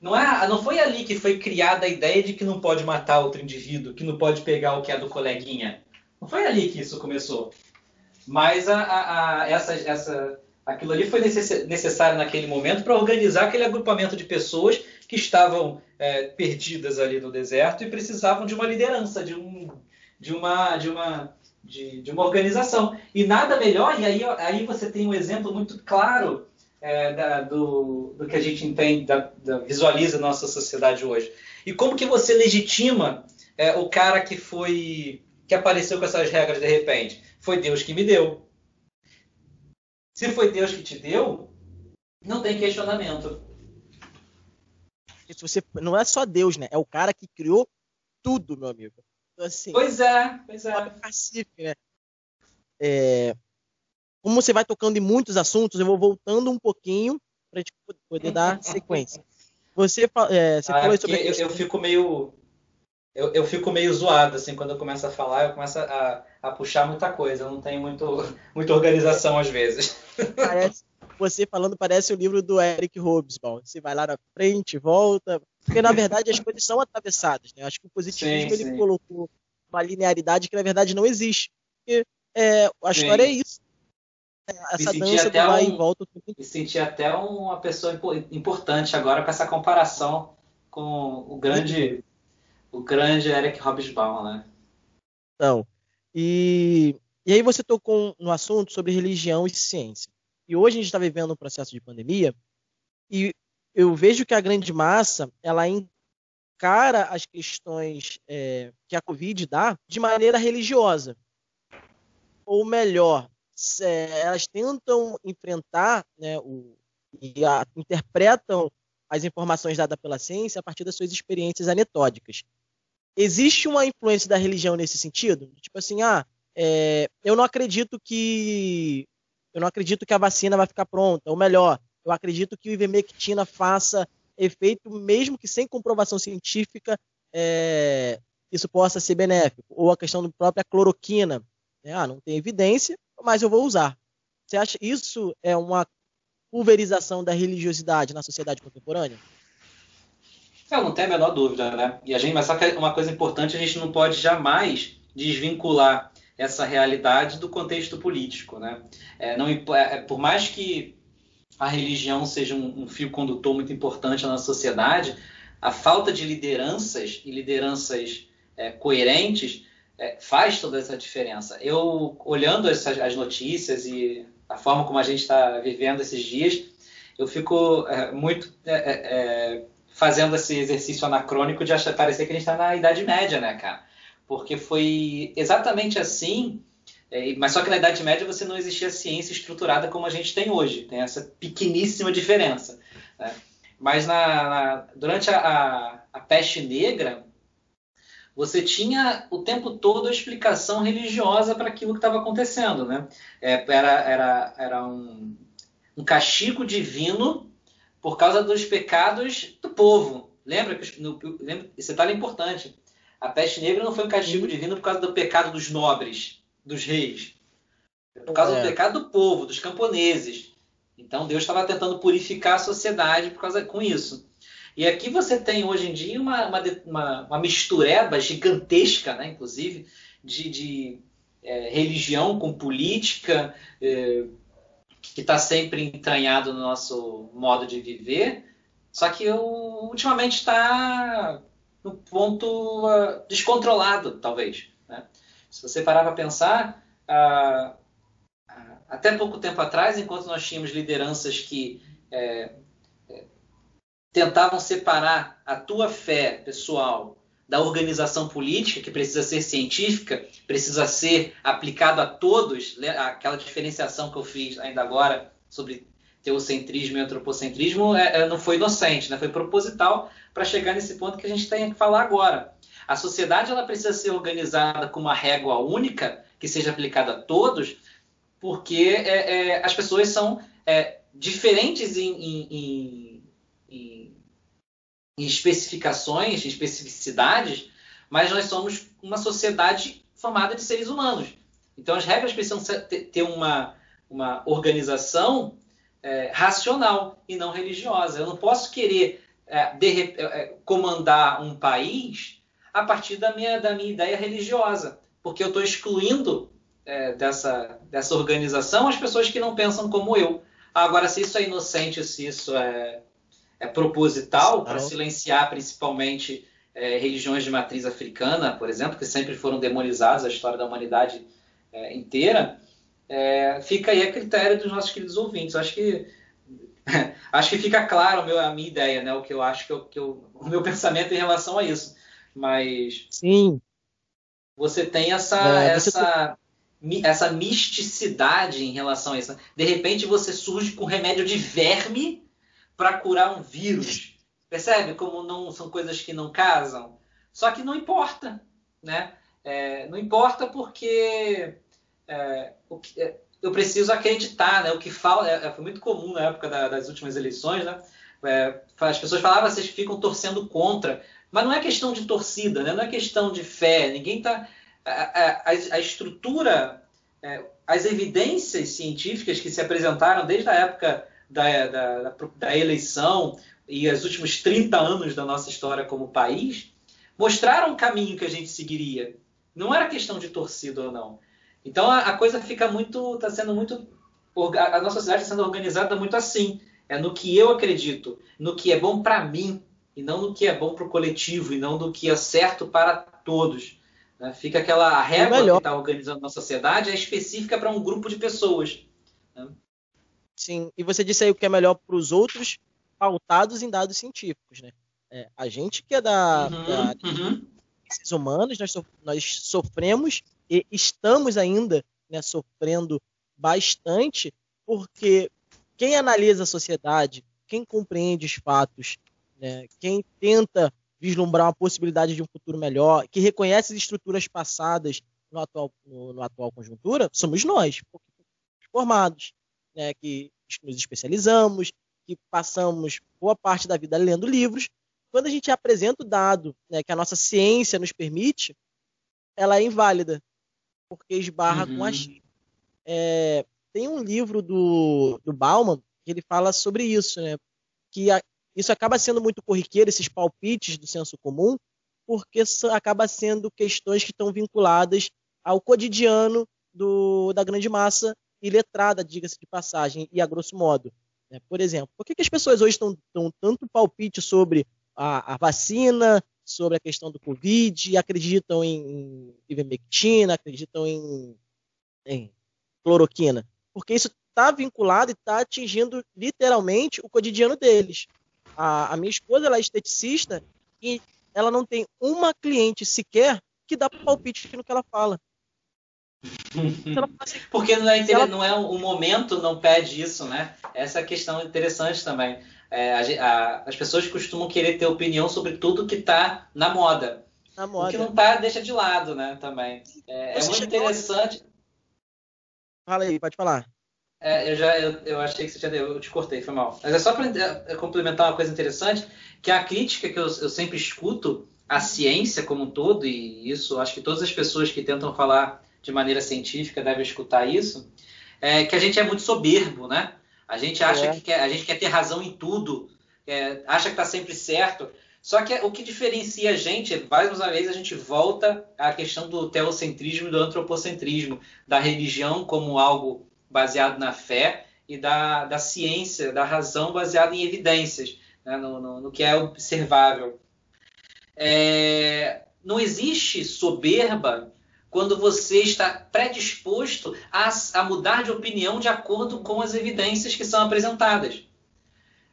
S2: Não, é, não foi ali que foi criada a ideia de que não pode matar outro indivíduo, que não pode pegar o que é do coleguinha. Não foi ali que isso começou. Mas a, a, a, essa, essa, aquilo ali foi necessário naquele momento para organizar aquele agrupamento de pessoas que estavam é, perdidas ali no deserto e precisavam de uma liderança, de, um, de, uma, de, uma, de, de uma organização. E nada melhor, e aí, aí você tem um exemplo muito claro é, da, do, do, que a gente entende, da, da, visualiza nossa sociedade hoje. E como que você legitima é, o cara que foi que apareceu com essas regras de repente? Foi Deus que me deu. Se foi Deus que te deu, não tem questionamento.
S1: Se você não é só Deus, né? É o cara que criou tudo, meu amigo.
S2: Então, assim, pois é, pois é.
S1: Pacífico, né? É, como você vai tocando em muitos assuntos, eu vou voltando um pouquinho para a gente poder dar sequência. Você, é, você
S2: ah, falou sobre. Eu, eu, fico meio. Eu, eu, fico meio zoado, assim, quando eu começo a falar, eu começo a, a puxar muita coisa. Eu não tenho muito, muita organização às vezes.
S1: Parece, você falando parece o livro do Eric Hobsbawm. Você vai lá na frente, volta. Porque, na verdade, as coisas são atravessadas. Né? Acho que o positivismo sim, ele sim. colocou uma linearidade que, na verdade, não existe. Porque é, a sim. história é isso
S2: essa me dança até vai um, e volta. Me senti até uma pessoa importante agora com essa comparação com o grande, o grande Eric Hobsbawm, né?
S1: Então, e, e aí você tocou no assunto sobre religião e ciência. E hoje a gente está vivendo um processo de pandemia e eu vejo que a grande massa ela encara as questões é, que a Covid dá de maneira religiosa. Ou melhor, é, elas tentam enfrentar né, o, e a, interpretam as informações dadas pela ciência a partir das suas experiências anetódicas. Existe uma influência da religião nesse sentido? Tipo assim, ah, é, eu não acredito que eu não acredito que a vacina vai ficar pronta, ou melhor, eu acredito que o ivermectina faça efeito mesmo que sem comprovação científica é, isso possa ser benéfico. Ou a questão da própria cloroquina, né? ah, não tem evidência, mas eu vou usar. Você acha isso é uma pulverização da religiosidade na sociedade contemporânea?
S2: Eu não tenho a menor dúvida, né? E a gente, mas só que uma coisa importante, a gente não pode jamais desvincular essa realidade do contexto político, né? É, não, é, é por mais que a religião seja um, um fio condutor muito importante na sociedade, a falta de lideranças e lideranças é, coerentes é, faz toda essa diferença. Eu, olhando essas, as notícias e a forma como a gente está vivendo esses dias, eu fico é, muito é, é, é, fazendo esse exercício anacrônico de achar, parecer que a gente está na Idade Média, né, cara? Porque foi exatamente assim, mas só que na Idade Média você não existia ciência estruturada como a gente tem hoje, tem essa pequeníssima diferença. Né? Mas na, na, durante a, a, a peste negra, você tinha o tempo todo a explicação religiosa para aquilo que estava acontecendo. Né? É, era era, era um, um, castigo divino por causa dos pecados do povo. Lembra que no, lembra, esse detalhe é importante. A peste negra não foi um castigo Sim. divino por causa do pecado dos nobres, dos reis. Por causa é. do pecado do povo, dos camponeses. Então Deus estava tentando purificar a sociedade por causa com isso. E aqui você tem hoje em dia uma, uma, uma mistureba gigantesca, né, inclusive, de, de é, religião com política, é, que está sempre entranhado no nosso modo de viver, só que eu, ultimamente está no ponto uh, descontrolado, talvez. Né? Se você parar para pensar, uh, uh, até pouco tempo atrás, enquanto nós tínhamos lideranças que é, tentavam separar a tua fé pessoal da organização política, que precisa ser científica, precisa ser aplicado a todos, aquela diferenciação que eu fiz ainda agora sobre teocentrismo e antropocentrismo é, é, não foi inocente, né? foi proposital para chegar nesse ponto que a gente tem que falar agora. A sociedade ela precisa ser organizada com uma régua única que seja aplicada a todos, porque é, é as pessoas são é, diferentes em, em em, em especificações, em especificidades, mas nós somos uma sociedade formada de seres humanos. Então as regras precisam ter uma, uma organização é, racional e não religiosa. Eu não posso querer é, de, é, é, comandar um país a partir da minha, da minha ideia religiosa, porque eu estou excluindo é, dessa, dessa organização as pessoas que não pensam como eu. Agora, se isso é inocente, se isso é, é proposital para silenciar principalmente é, religiões de matriz africana, por exemplo, que sempre foram demonizadas a história da humanidade é, inteira, é, fica aí a critério dos nossos queridos ouvintes. Acho que acho que fica claro meu, a minha ideia, né? O que eu acho que, eu, que eu, o meu pensamento em relação a isso. Mas
S1: sim,
S2: você tem essa é, você essa essa misticidade em relação a isso. De repente você surge com remédio de verme para curar um vírus. Percebe como não são coisas que não casam? Só que não importa, né? É, não importa porque é, que, é, eu preciso acreditar, né? O que fala é, é, foi muito comum na época da, das últimas eleições, né? É, as pessoas falavam, vocês ficam torcendo contra, mas não é questão de torcida, né? Não é questão de fé. Ninguém está a, a, a, estrutura, as evidências científicas que se apresentaram desde a época da, da, da eleição e os últimos 30 anos da nossa história como país mostraram o caminho que a gente seguiria. Não era questão de torcida ou não. Então a, a coisa fica muito, está sendo muito, a nossa sociedade está sendo organizada muito assim. É no que eu acredito, no que é bom para mim e não no que é bom para o coletivo e não no que é certo para todos. Né? Fica aquela régua que está organizando a sociedade é específica para um grupo de pessoas. Né?
S1: Sim, e você disse aí o que é melhor para os outros, pautados em dados científicos, né? É, a gente que é da, uhum, da uhum. humanas, nós, so, nós sofremos e estamos ainda né, sofrendo bastante, porque quem analisa a sociedade, quem compreende os fatos, né, quem tenta vislumbrar uma possibilidade de um futuro melhor, que reconhece as estruturas passadas no atual, no, no atual conjuntura, somos nós, formados né, que nos especializamos, que passamos boa parte da vida lendo livros, quando a gente apresenta o dado né, que a nossa ciência nos permite, ela é inválida, porque esbarra uhum. com a X. É, tem um livro do, do Bauman que ele fala sobre isso, né, que a, isso acaba sendo muito corriqueiro, esses palpites do senso comum, porque acaba sendo questões que estão vinculadas ao cotidiano do, da grande massa iletrada, diga-se de passagem, e a grosso modo. Né? Por exemplo, por que, que as pessoas hoje estão tanto palpite sobre a, a, vacina, sobre a questão do Covid, acreditam em ivermectina, acreditam em, em cloroquina? Porque isso está vinculado e está atingindo literalmente o cotidiano deles. A, a minha esposa ela é esteticista e ela não tem uma cliente sequer que dá palpite no que ela fala.
S2: Assim, Porque não é, ela... não é o momento não pede isso, né? Essa é a questão interessante também. É, a, a, as pessoas costumam querer ter opinião sobre tudo que está na moda. Na moda. O que não está, deixa de lado, né? Também. É, é muito interessante.
S1: Fala aí, pode falar.
S2: É, eu já eu, eu, achei que você tinha. Eu te cortei, foi mal. Mas é só para é, complementar uma coisa interessante, que a crítica que eu, eu sempre escuto à ciência como um todo, e isso acho que todas as pessoas que tentam falar de maneira científica devem escutar isso, é que a gente é muito soberbo, né? A gente acha é. que quer, a gente quer ter razão em tudo, é, acha que está sempre certo. Só que o que diferencia a gente, mais uma vez, a gente volta à questão do teocentrismo e do antropocentrismo, da religião como algo baseado na fé e da, da ciência, da razão baseada em evidências, né, no, no, no, que é observável. É, não existe soberba quando você está predisposto a, a mudar de opinião de acordo com as evidências que são apresentadas.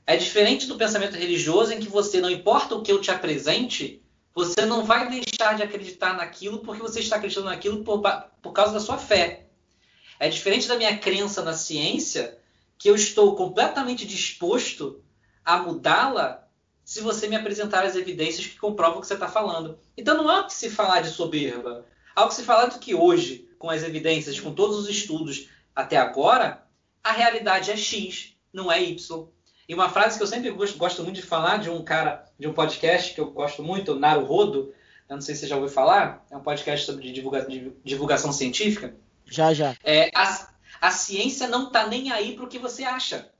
S2: É diferente do pensamento religioso em que você, não importa o que eu te apresente, você não vai deixar de acreditar naquilo porque você está acreditando naquilo por, por causa da sua fé. É diferente da minha crença na ciência, que eu estou completamente disposto a mudá-la se você me apresentar as evidências que comprovam o que você está falando. Então não há que se falar de soberba. Há que se falar de que hoje, com as evidências, com todos os estudos até agora, a realidade é X, não é Y. E uma frase que eu sempre gosto, gosto muito de falar de um cara, de um podcast que eu gosto muito, o Naru Rodo, eu não sei se você já ouviu falar, é um podcast sobre divulga, divulgação científica.
S1: Já, já.
S2: É, a, a ciência não está nem aí para o que você acha.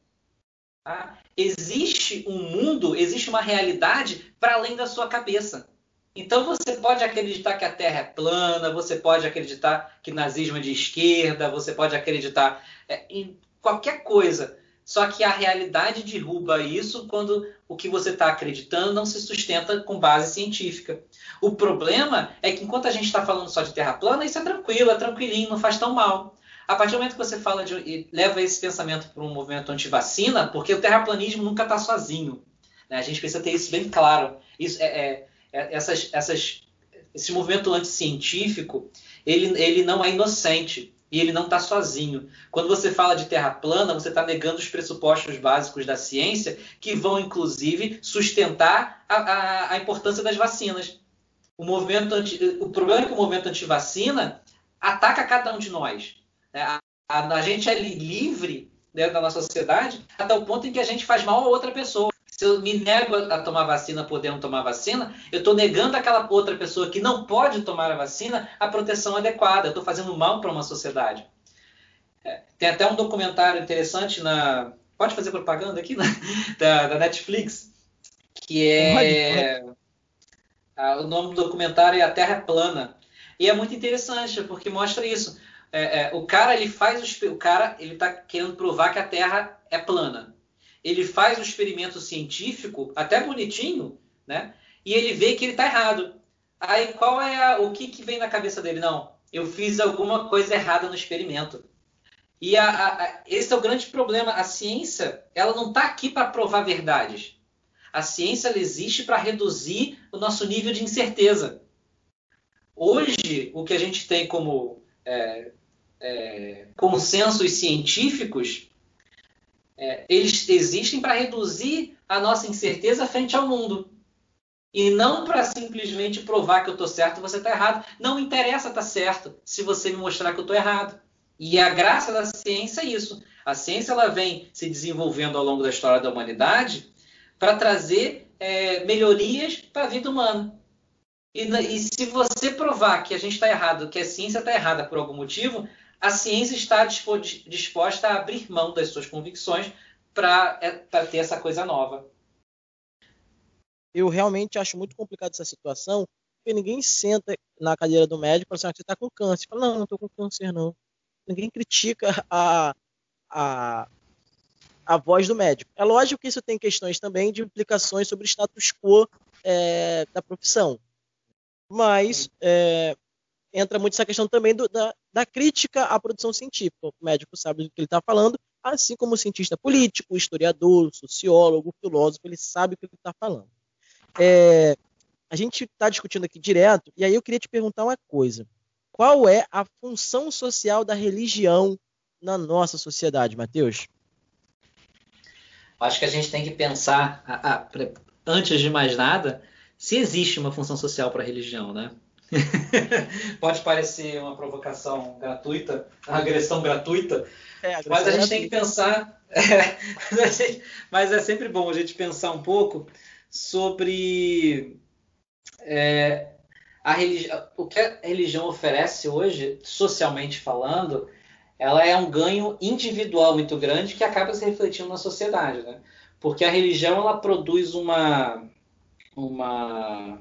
S2: Tá? Existe um mundo, existe uma realidade para além da sua cabeça. Então você pode acreditar que a Terra é plana, você pode acreditar que nazismo é de esquerda, você pode acreditar é, em qualquer coisa. Só que a realidade derruba isso quando o que você está acreditando não se sustenta com base científica. O problema é que enquanto a gente está falando só de terra plana, isso é tranquilo, é tranquilinho, não faz tão mal. A partir do momento que você fala de, e leva esse pensamento para um movimento anti-vacina, porque o terraplanismo nunca está sozinho. Né? A gente precisa ter isso bem claro. Isso é, é, é essas, essas, esse movimento anticientífico, ele, ele não é inocente e ele não está sozinho. Quando você fala de terra plana, você está negando os pressupostos básicos da ciência, que vão, inclusive, sustentar a, a, a importância das vacinas. O, movimento anti, o problema é que o movimento anti-vacina ataca cada um de nós. Né? A, a, a, gente é livre dentro da nossa sociedade até o ponto em que a gente faz mal a outra pessoa. Se eu me nego a tomar vacina podendo tomar vacina, eu estou negando aquela outra pessoa que não pode tomar a vacina a proteção adequada. Eu estou fazendo mal para uma sociedade. É, tem até um documentário interessante na. Pode fazer propaganda aqui? Né? Da, da, Netflix, que é. o nome do documentário é A Terra é Plana. E é muito interessante, porque mostra isso. É, é, o cara ele faz o cara ele está querendo provar que a Terra é plana ele faz o experimento científico, até bonitinho, né? E ele vê que ele está errado. Aí qual é a, o que, que vem na cabeça dele? Não, eu fiz alguma coisa errada no experimento. E a, a, esse é o grande problema. A ciência, ela não está aqui para provar verdades. A ciência existe para reduzir o nosso nível de incerteza. Hoje, o que a gente tem como é, é, consensos científicos é, eles existem para reduzir a nossa incerteza frente ao mundo. E não para simplesmente provar que eu estou certo e você está errado. Não interessa estar tá certo se você me mostrar que eu estou errado. E a graça da ciência é isso. A ciência ela vem se desenvolvendo ao longo da história da humanidade para trazer é, melhorias para a vida humana. E, e, se você provar que a gente está errado, que a ciência está errada por algum motivo, a ciência está disposta a abrir mão das suas convicções para é, ter essa coisa nova.
S1: Eu realmente acho muito complicado essa situação, porque ninguém senta na cadeira do médico e fala assim, ah, você está com câncer. Fala, não, não estou com câncer, não. Ninguém critica a, a, a voz do médico. É lógico que isso tem questões também de implicações sobre o status quo é, da profissão. Mas é, entra muito essa questão também do, da, da, crítica à produção científica. O médico sabe do que ele está falando, assim como o cientista político, historiador, sociólogo, filósofo, ele sabe o que ele está falando. É, a gente está discutindo aqui direto, e aí eu queria te perguntar uma coisa. Qual é a função social da religião na nossa sociedade, Matheus?
S2: Acho que a gente tem que pensar, a, a, antes de mais nada, se existe uma função social para a religião, né? Pode parecer uma provocação gratuita, uma agressão gratuita, é, mas a gente tem que pensar. É, mas é sempre bom a gente pensar um pouco sobre é, a religião, o que a religião oferece hoje, socialmente falando, ela é um ganho individual muito grande que acaba se refletindo na sociedade, né? Porque a religião ela produz uma uma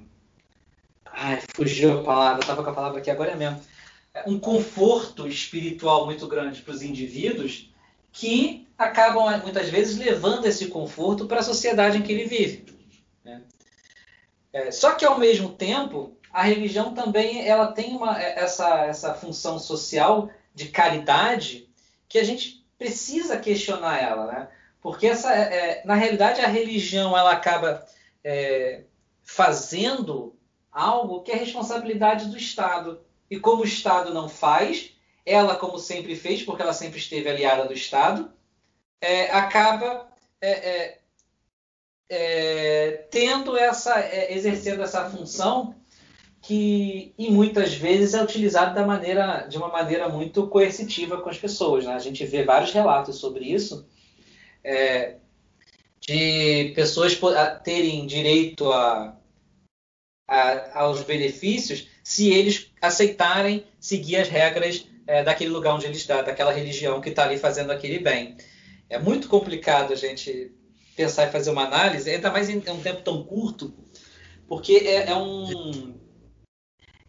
S2: Ai, fugiu a palavra, estava com a palavra aqui agora é mesmo. Um conforto espiritual muito grande para os indivíduos que acabam muitas vezes levando esse conforto para a sociedade em que ele vive. Né? É, só que ao mesmo tempo a religião também ela tem uma, essa, essa função social de caridade que a gente precisa questionar ela, né? Porque essa, é, na realidade a religião ela acaba é, fazendo algo que é responsabilidade do Estado. E como o Estado não faz, ela, como sempre fez, porque ela sempre esteve aliada do Estado, é, acaba é, é, é tendo essa, é, exercendo essa função que e muitas vezes é utilizado da maneira, de uma maneira muito coercitiva com as pessoas. Né? A gente vê vários relatos sobre isso, é, de pessoas terem direito a, a, aos benefícios se eles aceitarem seguir as regras é, daquele lugar onde ele está, daquela religião que está ali fazendo aquele bem. É muito complicado a gente pensar e fazer uma análise, ainda mais em um tempo tão curto, porque é, é um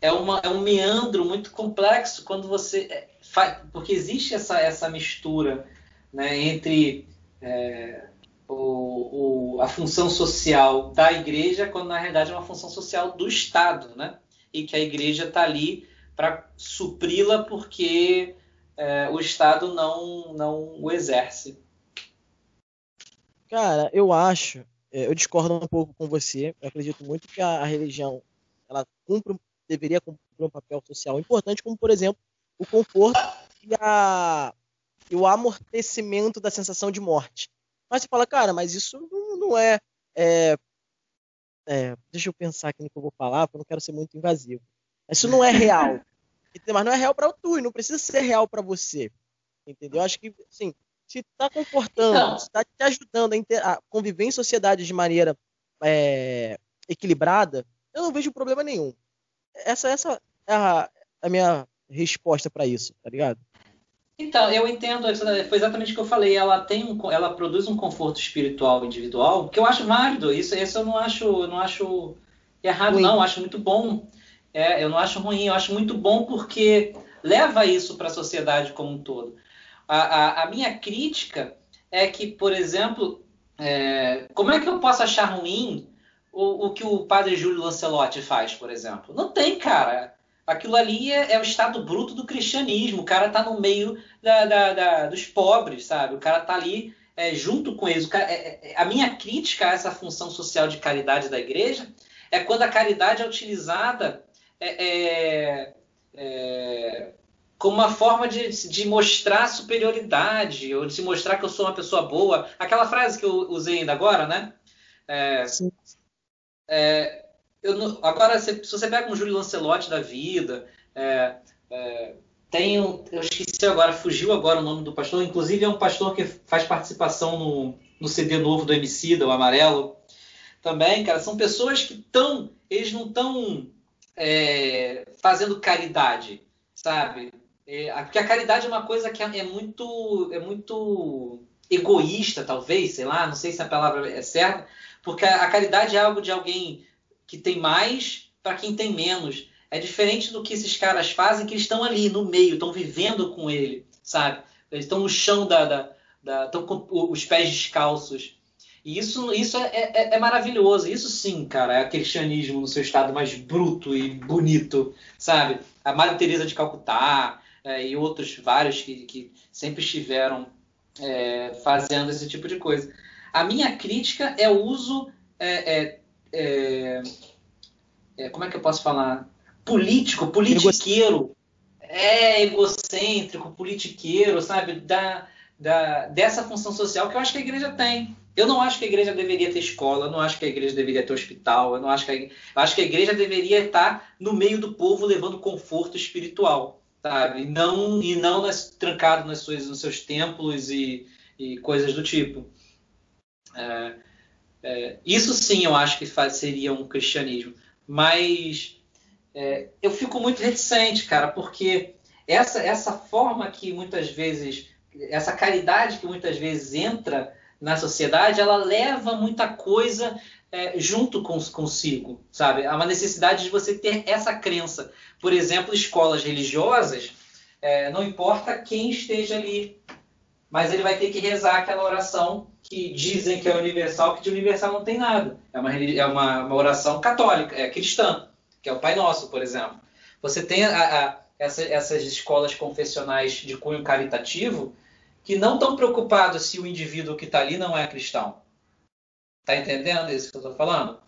S2: é, uma, é um meandro muito complexo quando você é, faz, porque existe essa, essa mistura né, entre é, o, o, a função social da igreja, quando na realidade é uma função social do Estado, né? E que a igreja está ali para supri-la porque é, o Estado não, não o exerce.
S1: Cara, eu acho, é, eu discordo um pouco com você. Eu acredito muito que a, a religião ela cumpre deveria cumprir um papel social importante, como, por exemplo, o conforto e, a, e o amortecimento da sensação de morte. Mas você fala, cara, mas isso não, é, é, é, Deixa eu pensar aqui no que eu vou falar, porque eu não quero ser muito invasivo. Isso não é real. mas não é real para tu, e não precisa ser real para você. Entendeu? Acho que, assim, se está confortando, então, se está te ajudando a, inter... a, conviver em sociedade de maneira é, equilibrada, eu não vejo problema nenhum essa, essa é a, a minha resposta para isso, tá ligado?
S2: Então, eu entendo, foi exatamente o que eu falei. Ela tem um, ela produz um conforto espiritual individual que eu acho válido. Isso, isso eu não acho, não acho errado, ruim. não. Eu acho muito bom. É, eu não acho ruim. Eu acho muito bom porque leva isso para a sociedade como um todo. A, a, a, minha crítica é que, por exemplo, é, como é que eu posso achar ruim o, o que o padre Júlio Lancelotti faz, por exemplo. Não tem, cara. Aquilo ali é, é, o estado bruto do cristianismo. O cara tá no meio da, da, da, dos pobres, sabe? O cara tá ali é, junto com eles. Cara, é, é, a minha crítica a essa função social de caridade da igreja é quando a caridade é utilizada é, como uma forma de, de mostrar superioridade ou de se mostrar que eu sou uma pessoa boa. Aquela frase que eu usei ainda agora, né? É, é, não, agora, se, se, você pega um Júlio Lancelotti da vida, é, é, tem um, eu esqueci agora, fugiu agora o nome do pastor, inclusive é um pastor que faz participação no, no CD novo do MC, do Amarelo. Também, cara, são pessoas que estão, eles não estão é, fazendo caridade, sabe? É, porque a caridade é uma coisa que é, é muito, é muito egoísta, talvez, sei lá, não sei se a palavra é certa, porque a, caridade é algo de alguém que tem mais para quem tem menos. É diferente do que esses caras fazem, que eles estão ali no meio, estão vivendo com ele, sabe? Eles estão no chão da, da, estão com os pés descalços. E isso, isso é, é, é, maravilhoso. Isso sim, cara, é cristianismo no seu estado mais bruto e bonito, sabe? A Maria Teresa de Calcutá é, e outros vários que, que sempre estiveram é, fazendo esse tipo de coisa. A minha crítica é o uso. É, é, é, como é que eu posso falar? Político, politiqueiro. É egocêntrico, politiqueiro, sabe? Da, da, dessa função social que eu acho que a igreja tem. Eu não acho que a igreja deveria ter escola, eu não acho que a igreja deveria ter hospital, eu não acho que a, eu acho que a igreja deveria estar no meio do povo levando conforto espiritual, sabe? E não e não nas, trancado nas suas, nos seus templos e, e coisas do tipo. É, é, isso sim eu acho que faz, seria um cristianismo, mas é, eu fico muito reticente, cara, porque essa essa forma que muitas vezes essa caridade que muitas vezes entra na sociedade, ela leva muita coisa é, junto com, consigo, sabe? Há uma necessidade de você ter essa crença. Por exemplo, escolas religiosas, é, não importa quem esteja ali, mas ele vai ter que rezar aquela oração que dizem que é universal, que de universal não tem nada. É uma, é uma, uma oração católica, é cristã, que é o Pai Nosso, por exemplo. Você tem a, a, essa, essas escolas confessionais de cunho caritativo, que não estão preocupados se o indivíduo que está ali não é cristão. Está entendendo isso que eu estou falando?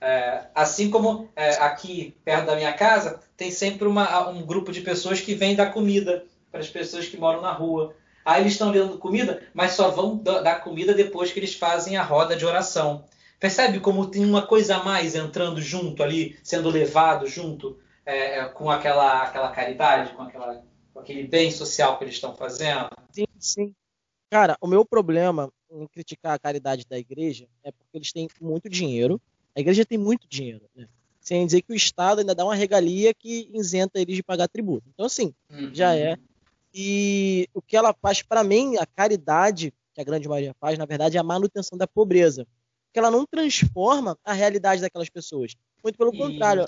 S2: É, assim como é, aqui perto da minha casa tem sempre uma, um grupo de pessoas que vêm dar comida para as pessoas que moram na rua. Aí eles estão dando comida, mas só vão dar comida depois que eles fazem a roda de oração. Percebe como tem uma coisa a mais entrando junto ali, sendo levado junto é, é com aquela, aquela caridade, com aquela com aquele bem social que eles estão fazendo?
S1: Sim, sim. Cara, o meu problema em criticar a caridade da igreja é porque eles têm muito dinheiro. A igreja tem muito dinheiro, né? Sem dizer que o Estado ainda dá uma regalia que isenta eles de pagar tributo. Então, assim, uhum. já é. E o que ela faz, para mim, a caridade, que a grande maioria faz, na verdade, é a manutenção da pobreza. Porque ela não transforma a realidade daquelas pessoas. Muito pelo Isso. contrário.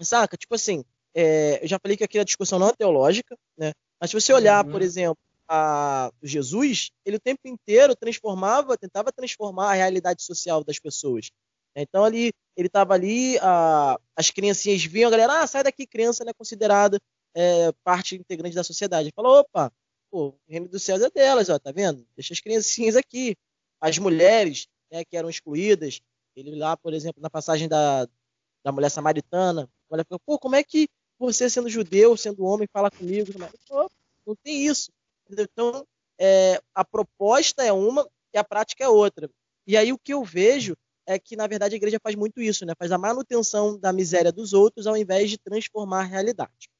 S1: Saca? Tipo assim, é, eu já falei que aqui a discussão não é teológica, né? Mas se você olhar, uhum. por exemplo, a Jesus, ele o tempo inteiro transformava, tentava transformar a realidade social das pessoas. Então ali, ele estava ali, a, as criancinhas vinham, a galera, ah, sai daqui, criança não é considerada é, parte integrante da sociedade. Falou, opa, pô, o reino dos céus é delas, ó, tá vendo? Deixa as criancinhas aqui. As mulheres, né, que eram excluídas, ele lá, por exemplo, na passagem da, da mulher samaritana, a mulher falou, pô, como é que você sendo judeu, sendo homem, fala comigo. Não tem isso. Então, é, a proposta é uma e a prática é outra. E aí o que eu vejo é que, na verdade, a igreja faz muito isso, né? faz a manutenção da miséria dos outros ao invés de transformar a realidade.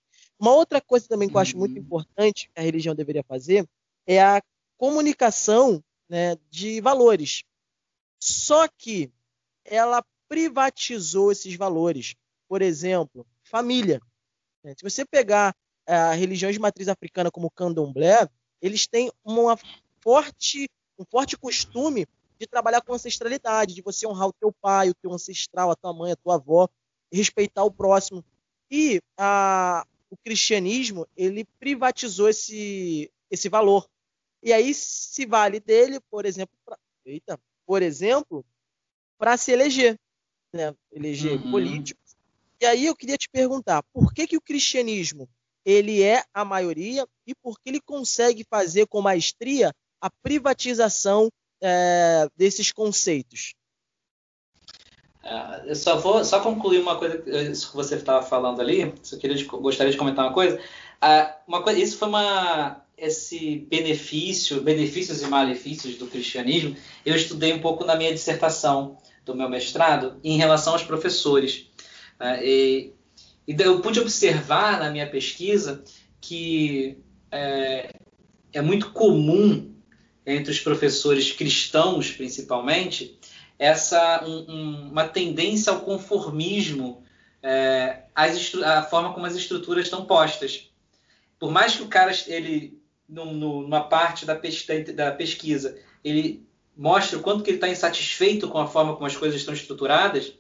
S1: Uma outra coisa também que eu acho muito uhum. importante que a religião deveria fazer é a comunicação né, de valores. Só que ela privatizou esses valores. Por exemplo, família. Né? Se você pegar é, a religião de matriz africana como o candomblé, eles têm uma forte, um forte costume de trabalhar com ancestralidade, de você honrar o teu pai, o teu ancestral, a tua mãe, a tua avó, respeitar o próximo. E a, o cristianismo, ele privatizou esse, esse valor. E aí se vale dele, por exemplo, pra, eita, por exemplo, para se eleger, né? eleger uhum. político e aí eu queria te perguntar, por que, que o cristianismo ele é a maioria e por que ele consegue fazer com maestria a privatização é, desses conceitos?
S2: É, eu só vou só concluir uma coisa isso que você estava falando ali. Só queria gostaria de comentar uma coisa. Uh, uma coisa, isso foi uma esse benefício, benefícios e malefícios do cristianismo. Eu estudei um pouco na minha dissertação do meu mestrado em relação aos professores. Né? E, e eu pude observar na minha pesquisa que é, é muito comum entre os professores cristãos, principalmente, essa um, um, uma tendência ao conformismo, é, a forma como as estruturas estão postas. Por mais que o cara, ele, numa parte da, da pesquisa, ele mostre o quanto que ele está insatisfeito com a forma como as coisas estão estruturadas,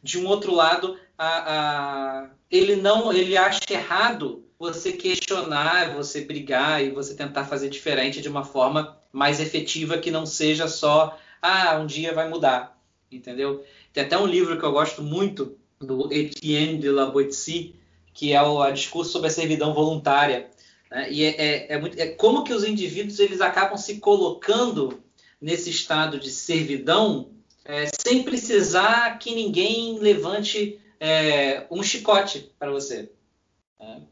S2: de um outro lado, a, a, ele não ele acha errado você questionar, você brigar e você tentar fazer diferente de uma forma mais efetiva que não seja só, ah, um dia vai mudar, entendeu? Tem até um livro que eu gosto muito, do Etienne de la Boétie, que é o discurso sobre a servidão voluntária. Né? E é, é, é, muito, é como que os indivíduos eles acabam se colocando nesse estado de servidão é, sem precisar que ninguém levante é, um chicote para você. Né?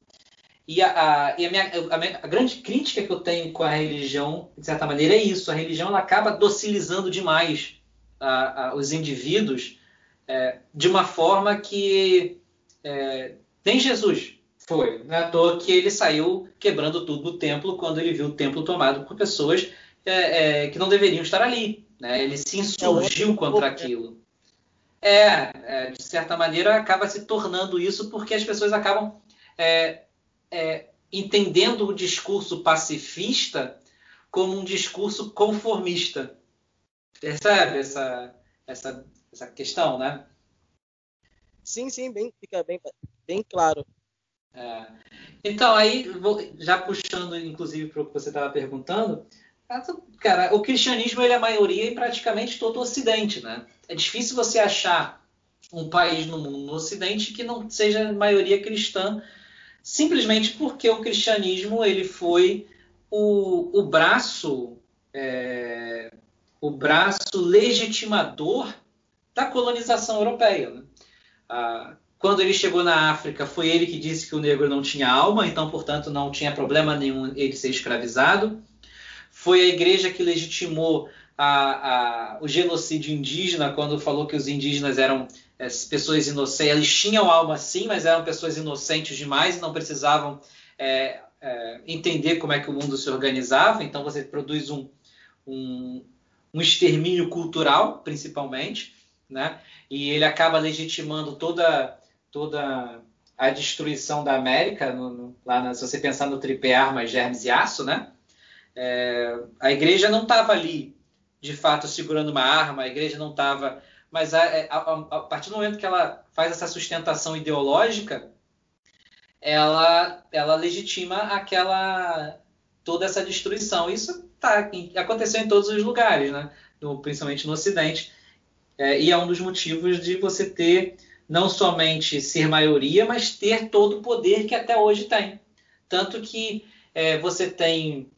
S2: E, a, a, e a, minha, a, minha, a, grande crítica que eu tenho com a religião, de certa maneira, é isso. A religião ela acaba docilizando demais os indivíduos é, de uma forma que é, nem Jesus foi. Não é à toa que ele saiu quebrando tudo no templo quando ele viu o templo tomado por pessoas é, é que não deveriam estar ali. Né? Ele se insurgiu contra aquilo. É, é, de certa maneira, acaba se tornando isso porque as pessoas acabam é, entendendo o discurso pacifista como um discurso conformista. Percebe essa, essa, essa questão, né?
S1: Sim, sim, bem, fica bem, bem claro.
S2: É. Então, aí, já puxando, inclusive, para o que você estava perguntando, cara, o cristianismo ele é a maioria em praticamente todo o Ocidente, né? É difícil você achar um país no mundo no Ocidente que não seja maioria cristã simplesmente porque o cristianismo ele foi o, o braço é, o braço legitimador da colonização europeia. Né? Ah, quando ele chegou na África, foi ele que disse que o negro não tinha alma, então, portanto, não tinha problema nenhum ele ser escravizado. Foi a igreja que legitimou a, a, o genocídio indígena, quando falou que os indígenas eram é, pessoas inocentes. Eles tinham alma sim, mas eram pessoas inocentes demais e não precisavam é, é, entender como é que o mundo se organizava. Então você produz um, um, um extermínio cultural, principalmente, né? E ele acaba legitimando toda toda a destruição da América, no, no, lá na, se você pensar no tripé armas, germes e aço, né? É, a igreja não estava ali, de fato, segurando uma arma, a igreja não estava mas a, é, a, a, partir do momento que ela faz essa sustentação ideológica, ela, ela legitima aquela toda essa destruição. Isso tá, aconteceu em todos os lugares, né? No, principalmente no Ocidente. É, e é um dos motivos de você ter não somente ser maioria, mas ter todo o poder que até hoje tem. Tanto que é, você tem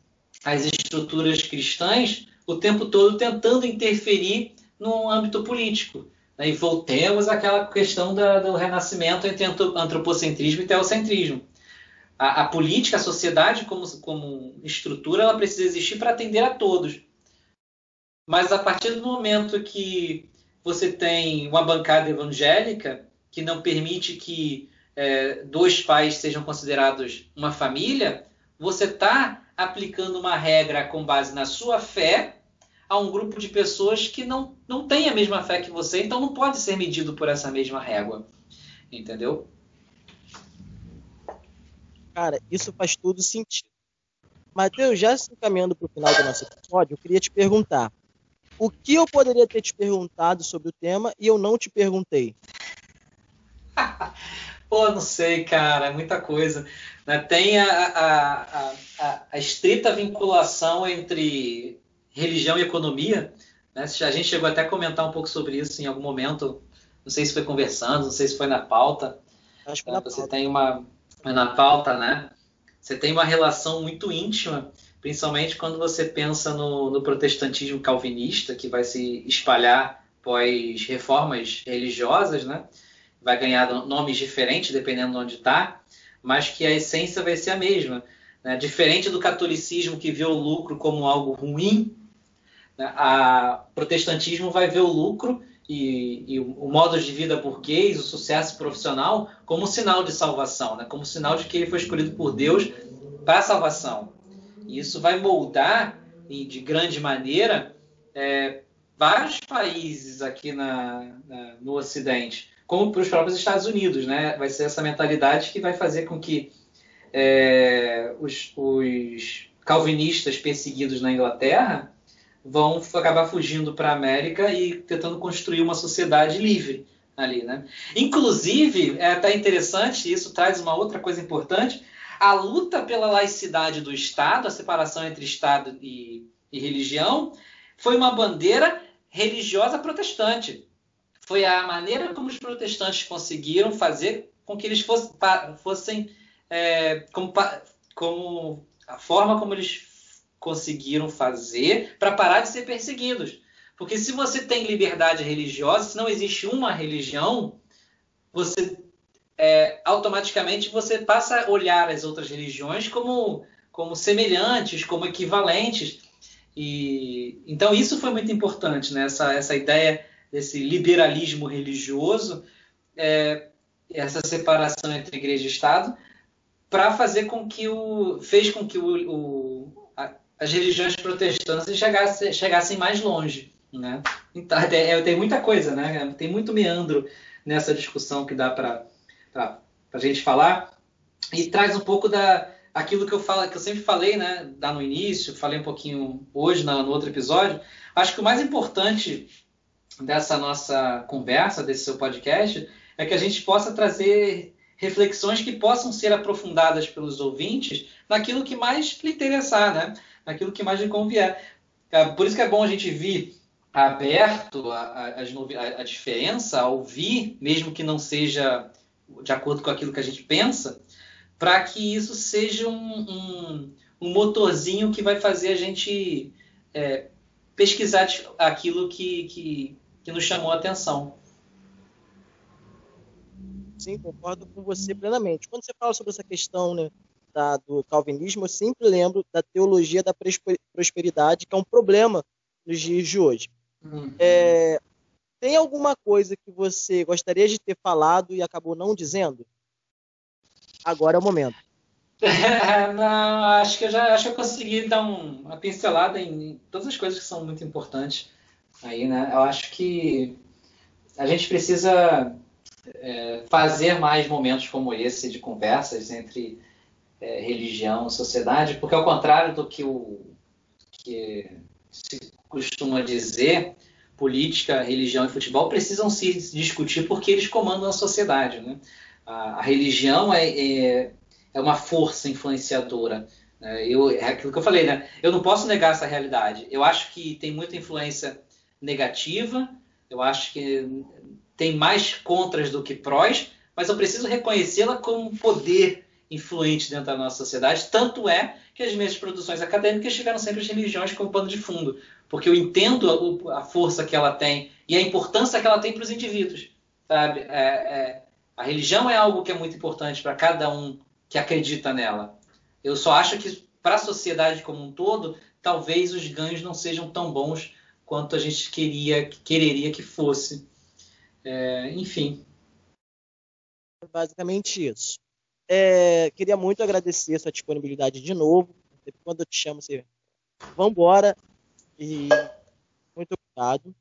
S2: as estruturas cristãs o tempo todo tentando interferir no âmbito político. Né? E voltemos àquela questão da, do renascimento entre antropocentrismo e teocentrismo. A, a, política, a sociedade como, como estrutura, ela precisa existir para atender a todos. Mas a partir do momento que você tem uma bancada evangélica que não permite que é, dois pais sejam considerados uma família, você está aplicando uma regra com base na sua fé a um grupo de pessoas que não, não tem a mesma fé que você, então não pode ser medido por essa mesma régua. Entendeu?
S1: Cara, isso faz todo sentido. Mateus, já se encaminhando para o final do nosso episódio, eu queria te perguntar: o que eu poderia ter te perguntado sobre o tema e eu não te perguntei?
S2: Pô, não sei, cara, é muita coisa. Né? Tem a, a, a, a, estrita vinculação entre religião e economia. Né? A gente chegou até a comentar um pouco sobre isso em algum momento. Não sei se foi conversando, não sei se foi na pauta.
S1: Acho que na
S2: Você
S1: pauta.
S2: tem uma. Na pauta, né? Você tem uma relação muito íntima, principalmente quando você pensa no, no protestantismo calvinista, que vai se espalhar pós reformas religiosas, né? Vai ganhar nomes diferentes dependendo de onde está, mas que a essência vai ser a mesma. Né? Diferente do catolicismo que vê o lucro como algo ruim, né? A protestantismo vai ver o lucro e, e, o modo de vida burguês, o sucesso profissional, como sinal de salvação, né? como sinal de que ele foi escolhido por Deus para a salvação. E isso vai moldar, de grande maneira, é, vários países aqui na, na, no Ocidente, como para os próprios Estados Unidos. Né? Vai ser essa mentalidade que vai fazer com que é, os, os calvinistas perseguidos na Inglaterra vão acabar fugindo para a América e tentando construir uma sociedade livre ali, né? Inclusive, é até interessante, isso traz uma outra coisa importante, a luta pela laicidade do Estado, a separação entre Estado e, e religião, foi uma bandeira religiosa protestante. Foi a maneira como os protestantes conseguiram fazer com que eles fossem, fossem é, como, como a forma como eles conseguiram fazer para parar de ser perseguidos. Porque se você tem liberdade religiosa, se não existe uma religião, você é, automaticamente você passa a olhar as outras religiões como, como semelhantes, como equivalentes. E então isso foi muito importante, né? essa, essa ideia desse liberalismo religioso, é, essa separação entre igreja e Estado, para fazer com que o fez com que o, o as religiões protestantes chegassem, chegassem mais longe, né? Então, é, tem muita coisa, né? Tem muito meandro nessa discussão que dá para a gente falar e traz um pouco da aquilo que eu falo, que eu sempre falei, né? Lá no início, falei um pouquinho hoje no, no outro episódio. Acho que o mais importante dessa nossa conversa, desse seu podcast, é que a gente possa trazer reflexões que possam ser aprofundadas pelos ouvintes naquilo que mais lhe interessar, né? Naquilo que mais lhe convier. É, por isso que é bom a gente vir aberto a, a, a diferença, a ouvir, mesmo que não seja de acordo com aquilo que a gente pensa, para que isso seja um, um, um, motorzinho que vai fazer a gente é, pesquisar aquilo que, que, que nos chamou a atenção.
S1: Sim, concordo com você plenamente. Quando você fala sobre essa questão né, da, do calvinismo, eu sempre lembro da teologia da prosperidade, que é um problema nos dias de hoje. Uhum. É, tem alguma coisa que você gostaria de ter falado e acabou não dizendo? Agora é o momento.
S2: É, não, acho que eu já acho que eu consegui dar um, uma pincelada em todas as coisas que são muito importantes aí, né? Eu acho que a gente precisa é, fazer mais momentos como esse de conversas entre é, religião sociedade, porque ao contrário do que, o, que se costuma dizer, política, religião e futebol precisam se discutir porque eles comandam a sociedade. Né? A, a, religião é, é, é, uma força influenciadora. Né? Eu, é aquilo que eu falei, né? eu não posso negar essa realidade. Eu acho que tem muita influência negativa, eu acho que tem mais contras do que prós, mas eu preciso reconhecê-la como um poder influente dentro da nossa sociedade. Tanto é que as minhas produções acadêmicas tiveram sempre as religiões como pano de fundo, porque eu entendo a, força que ela tem e a importância que ela tem para os indivíduos. Sabe? É, é, a religião é algo que é muito importante para cada um que acredita nela. Eu só acho que para a sociedade como um todo, talvez os ganhos não sejam tão bons quanto a gente queria, quereria que fosse. É, enfim.
S1: Basicamente isso. É, queria muito agradecer a sua disponibilidade de novo. Quando eu te chamo, você vambora. E muito obrigado.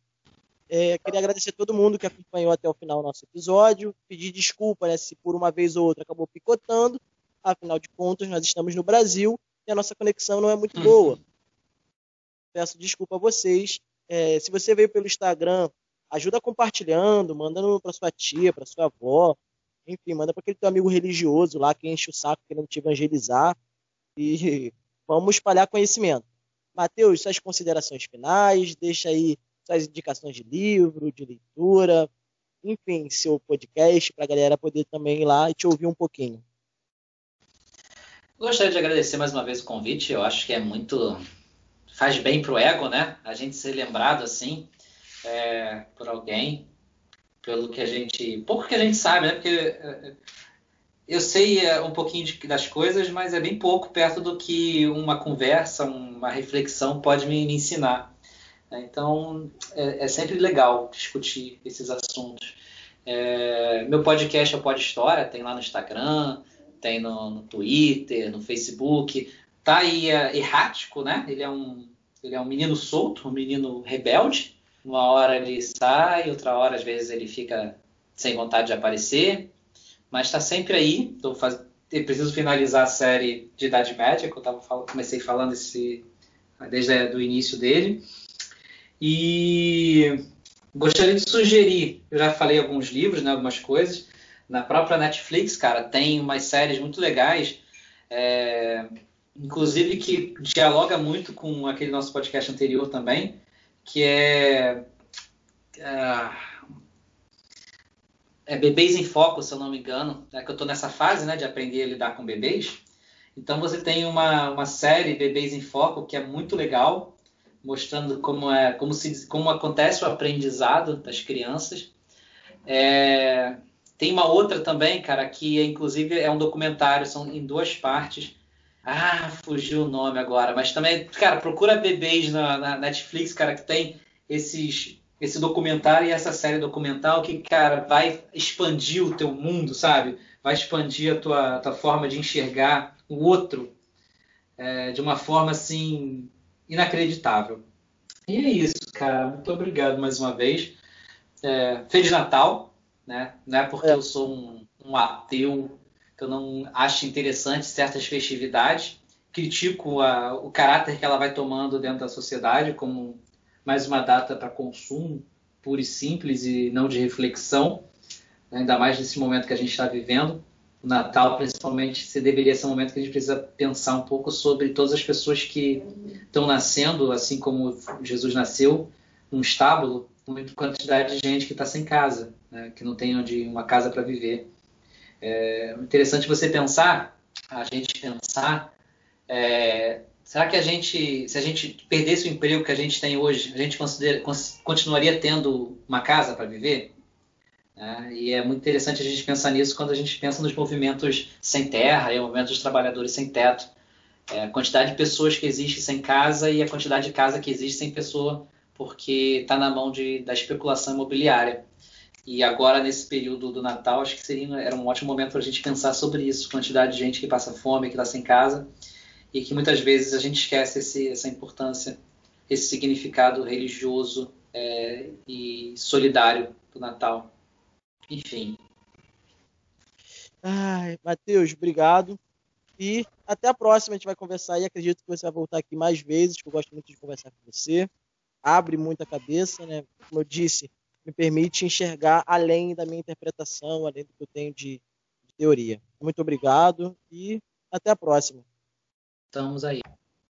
S1: É, queria agradecer a todo mundo que acompanhou até o final do nosso episódio. Pedir desculpa né, se por uma vez ou outra acabou picotando. Afinal de contas, nós estamos no Brasil e a nossa conexão não é muito boa. Uhum. Peço desculpa a vocês. É, se você veio pelo Instagram, ajuda compartilhando, mandando para sua tia, para sua avó, enfim, manda para aquele teu amigo religioso lá que enche o saco querendo te evangelizar e vamos espalhar conhecimento. Mateus, suas considerações finais, deixa aí suas indicações de livro, de leitura, enfim, seu podcast para a galera poder também ir lá e te ouvir um pouquinho.
S2: Gostaria de agradecer mais uma vez o convite. Eu acho que é muito faz bem pro ego, né? A gente ser lembrado assim é, por alguém, pelo que a gente. pouco que a gente sabe, né? Porque é, eu sei é, um pouquinho de, das coisas, mas é bem pouco perto do que uma conversa, uma reflexão pode me, me ensinar. Então é, é, sempre legal discutir esses assuntos. É, meu podcast é o Pod História, tem lá no Instagram, tem no, no Twitter, no Facebook. Tá aí é, errático, né? Ele é um ele é um menino solto, um menino rebelde, uma hora ele sai, outra hora às vezes ele fica sem vontade de aparecer, mas está sempre aí. Tô faz... Eu preciso finalizar a série de Idade Média, que eu tava fal... comecei falando esse... desde o início dele. E gostaria de sugerir, eu já falei alguns livros, né, algumas coisas. Na própria Netflix, cara, tem umas séries muito legais. é, inclusive que dialoga muito com aquele nosso podcast anterior também, que é, é, é Bebês em Foco, se eu não me engano, é que eu estou nessa fase né, de aprender a lidar com bebês. Então você tem uma, uma série Bebês em Foco que é muito legal, mostrando como, é, como, se, como acontece o aprendizado das crianças. É, tem uma outra também, cara, que é, inclusive é um documentário, são em duas partes. Ah, fugiu o nome agora, mas também, cara, procura bebês na, na Netflix, cara, que tem esses esse documentário e essa série documental que, cara, vai expandir o teu mundo, sabe? Vai expandir a tua, tua forma de enxergar o outro é, de uma forma, assim, inacreditável. E é isso, cara. Muito obrigado mais uma vez. É, Feliz Natal, né? Não é porque é. eu sou um, um, ateu que eu não acho interessante certas festividades. Critico a, o caráter que ela vai tomando dentro da sociedade como mais uma data para consumo puro e simples e não de reflexão, né? ainda mais nesse momento que a gente está vivendo. O Natal, principalmente, se deveria ser um momento que a gente precisa pensar um pouco sobre todas as pessoas que estão nascendo, assim como Jesus nasceu, num estábulo, muita quantidade de gente que está sem casa, né? que não tem onde uma casa para viver. É interessante você pensar, a gente pensar, é, será que a gente, se a gente perdesse o emprego que a gente tem hoje, a gente continuaria tendo uma casa para viver? É, e é muito interessante a gente pensar nisso quando a gente pensa nos movimentos sem terra e movimentos dos trabalhadores sem teto. É, a quantidade de pessoas que existe sem casa e a quantidade de casa que existe sem pessoa, porque está na mão de, da especulação imobiliária. E agora, nesse período do Natal, acho que seria, era um ótimo momento para a gente pensar sobre isso. Quantidade de gente que passa fome, que está sem casa, e que muitas vezes a gente esquece esse, essa importância, esse significado religioso é, e solidário do Natal. Enfim.
S1: Ai, Matheus, obrigado. E até a próxima, a gente vai conversar e acredito que você vai voltar aqui mais vezes, que eu gosto muito de conversar com você. Abre muito a cabeça, né? Como eu disse, me permite enxergar além da minha interpretação, além do que eu tenho de, de teoria. Muito obrigado e até a próxima.
S2: Estamos aí.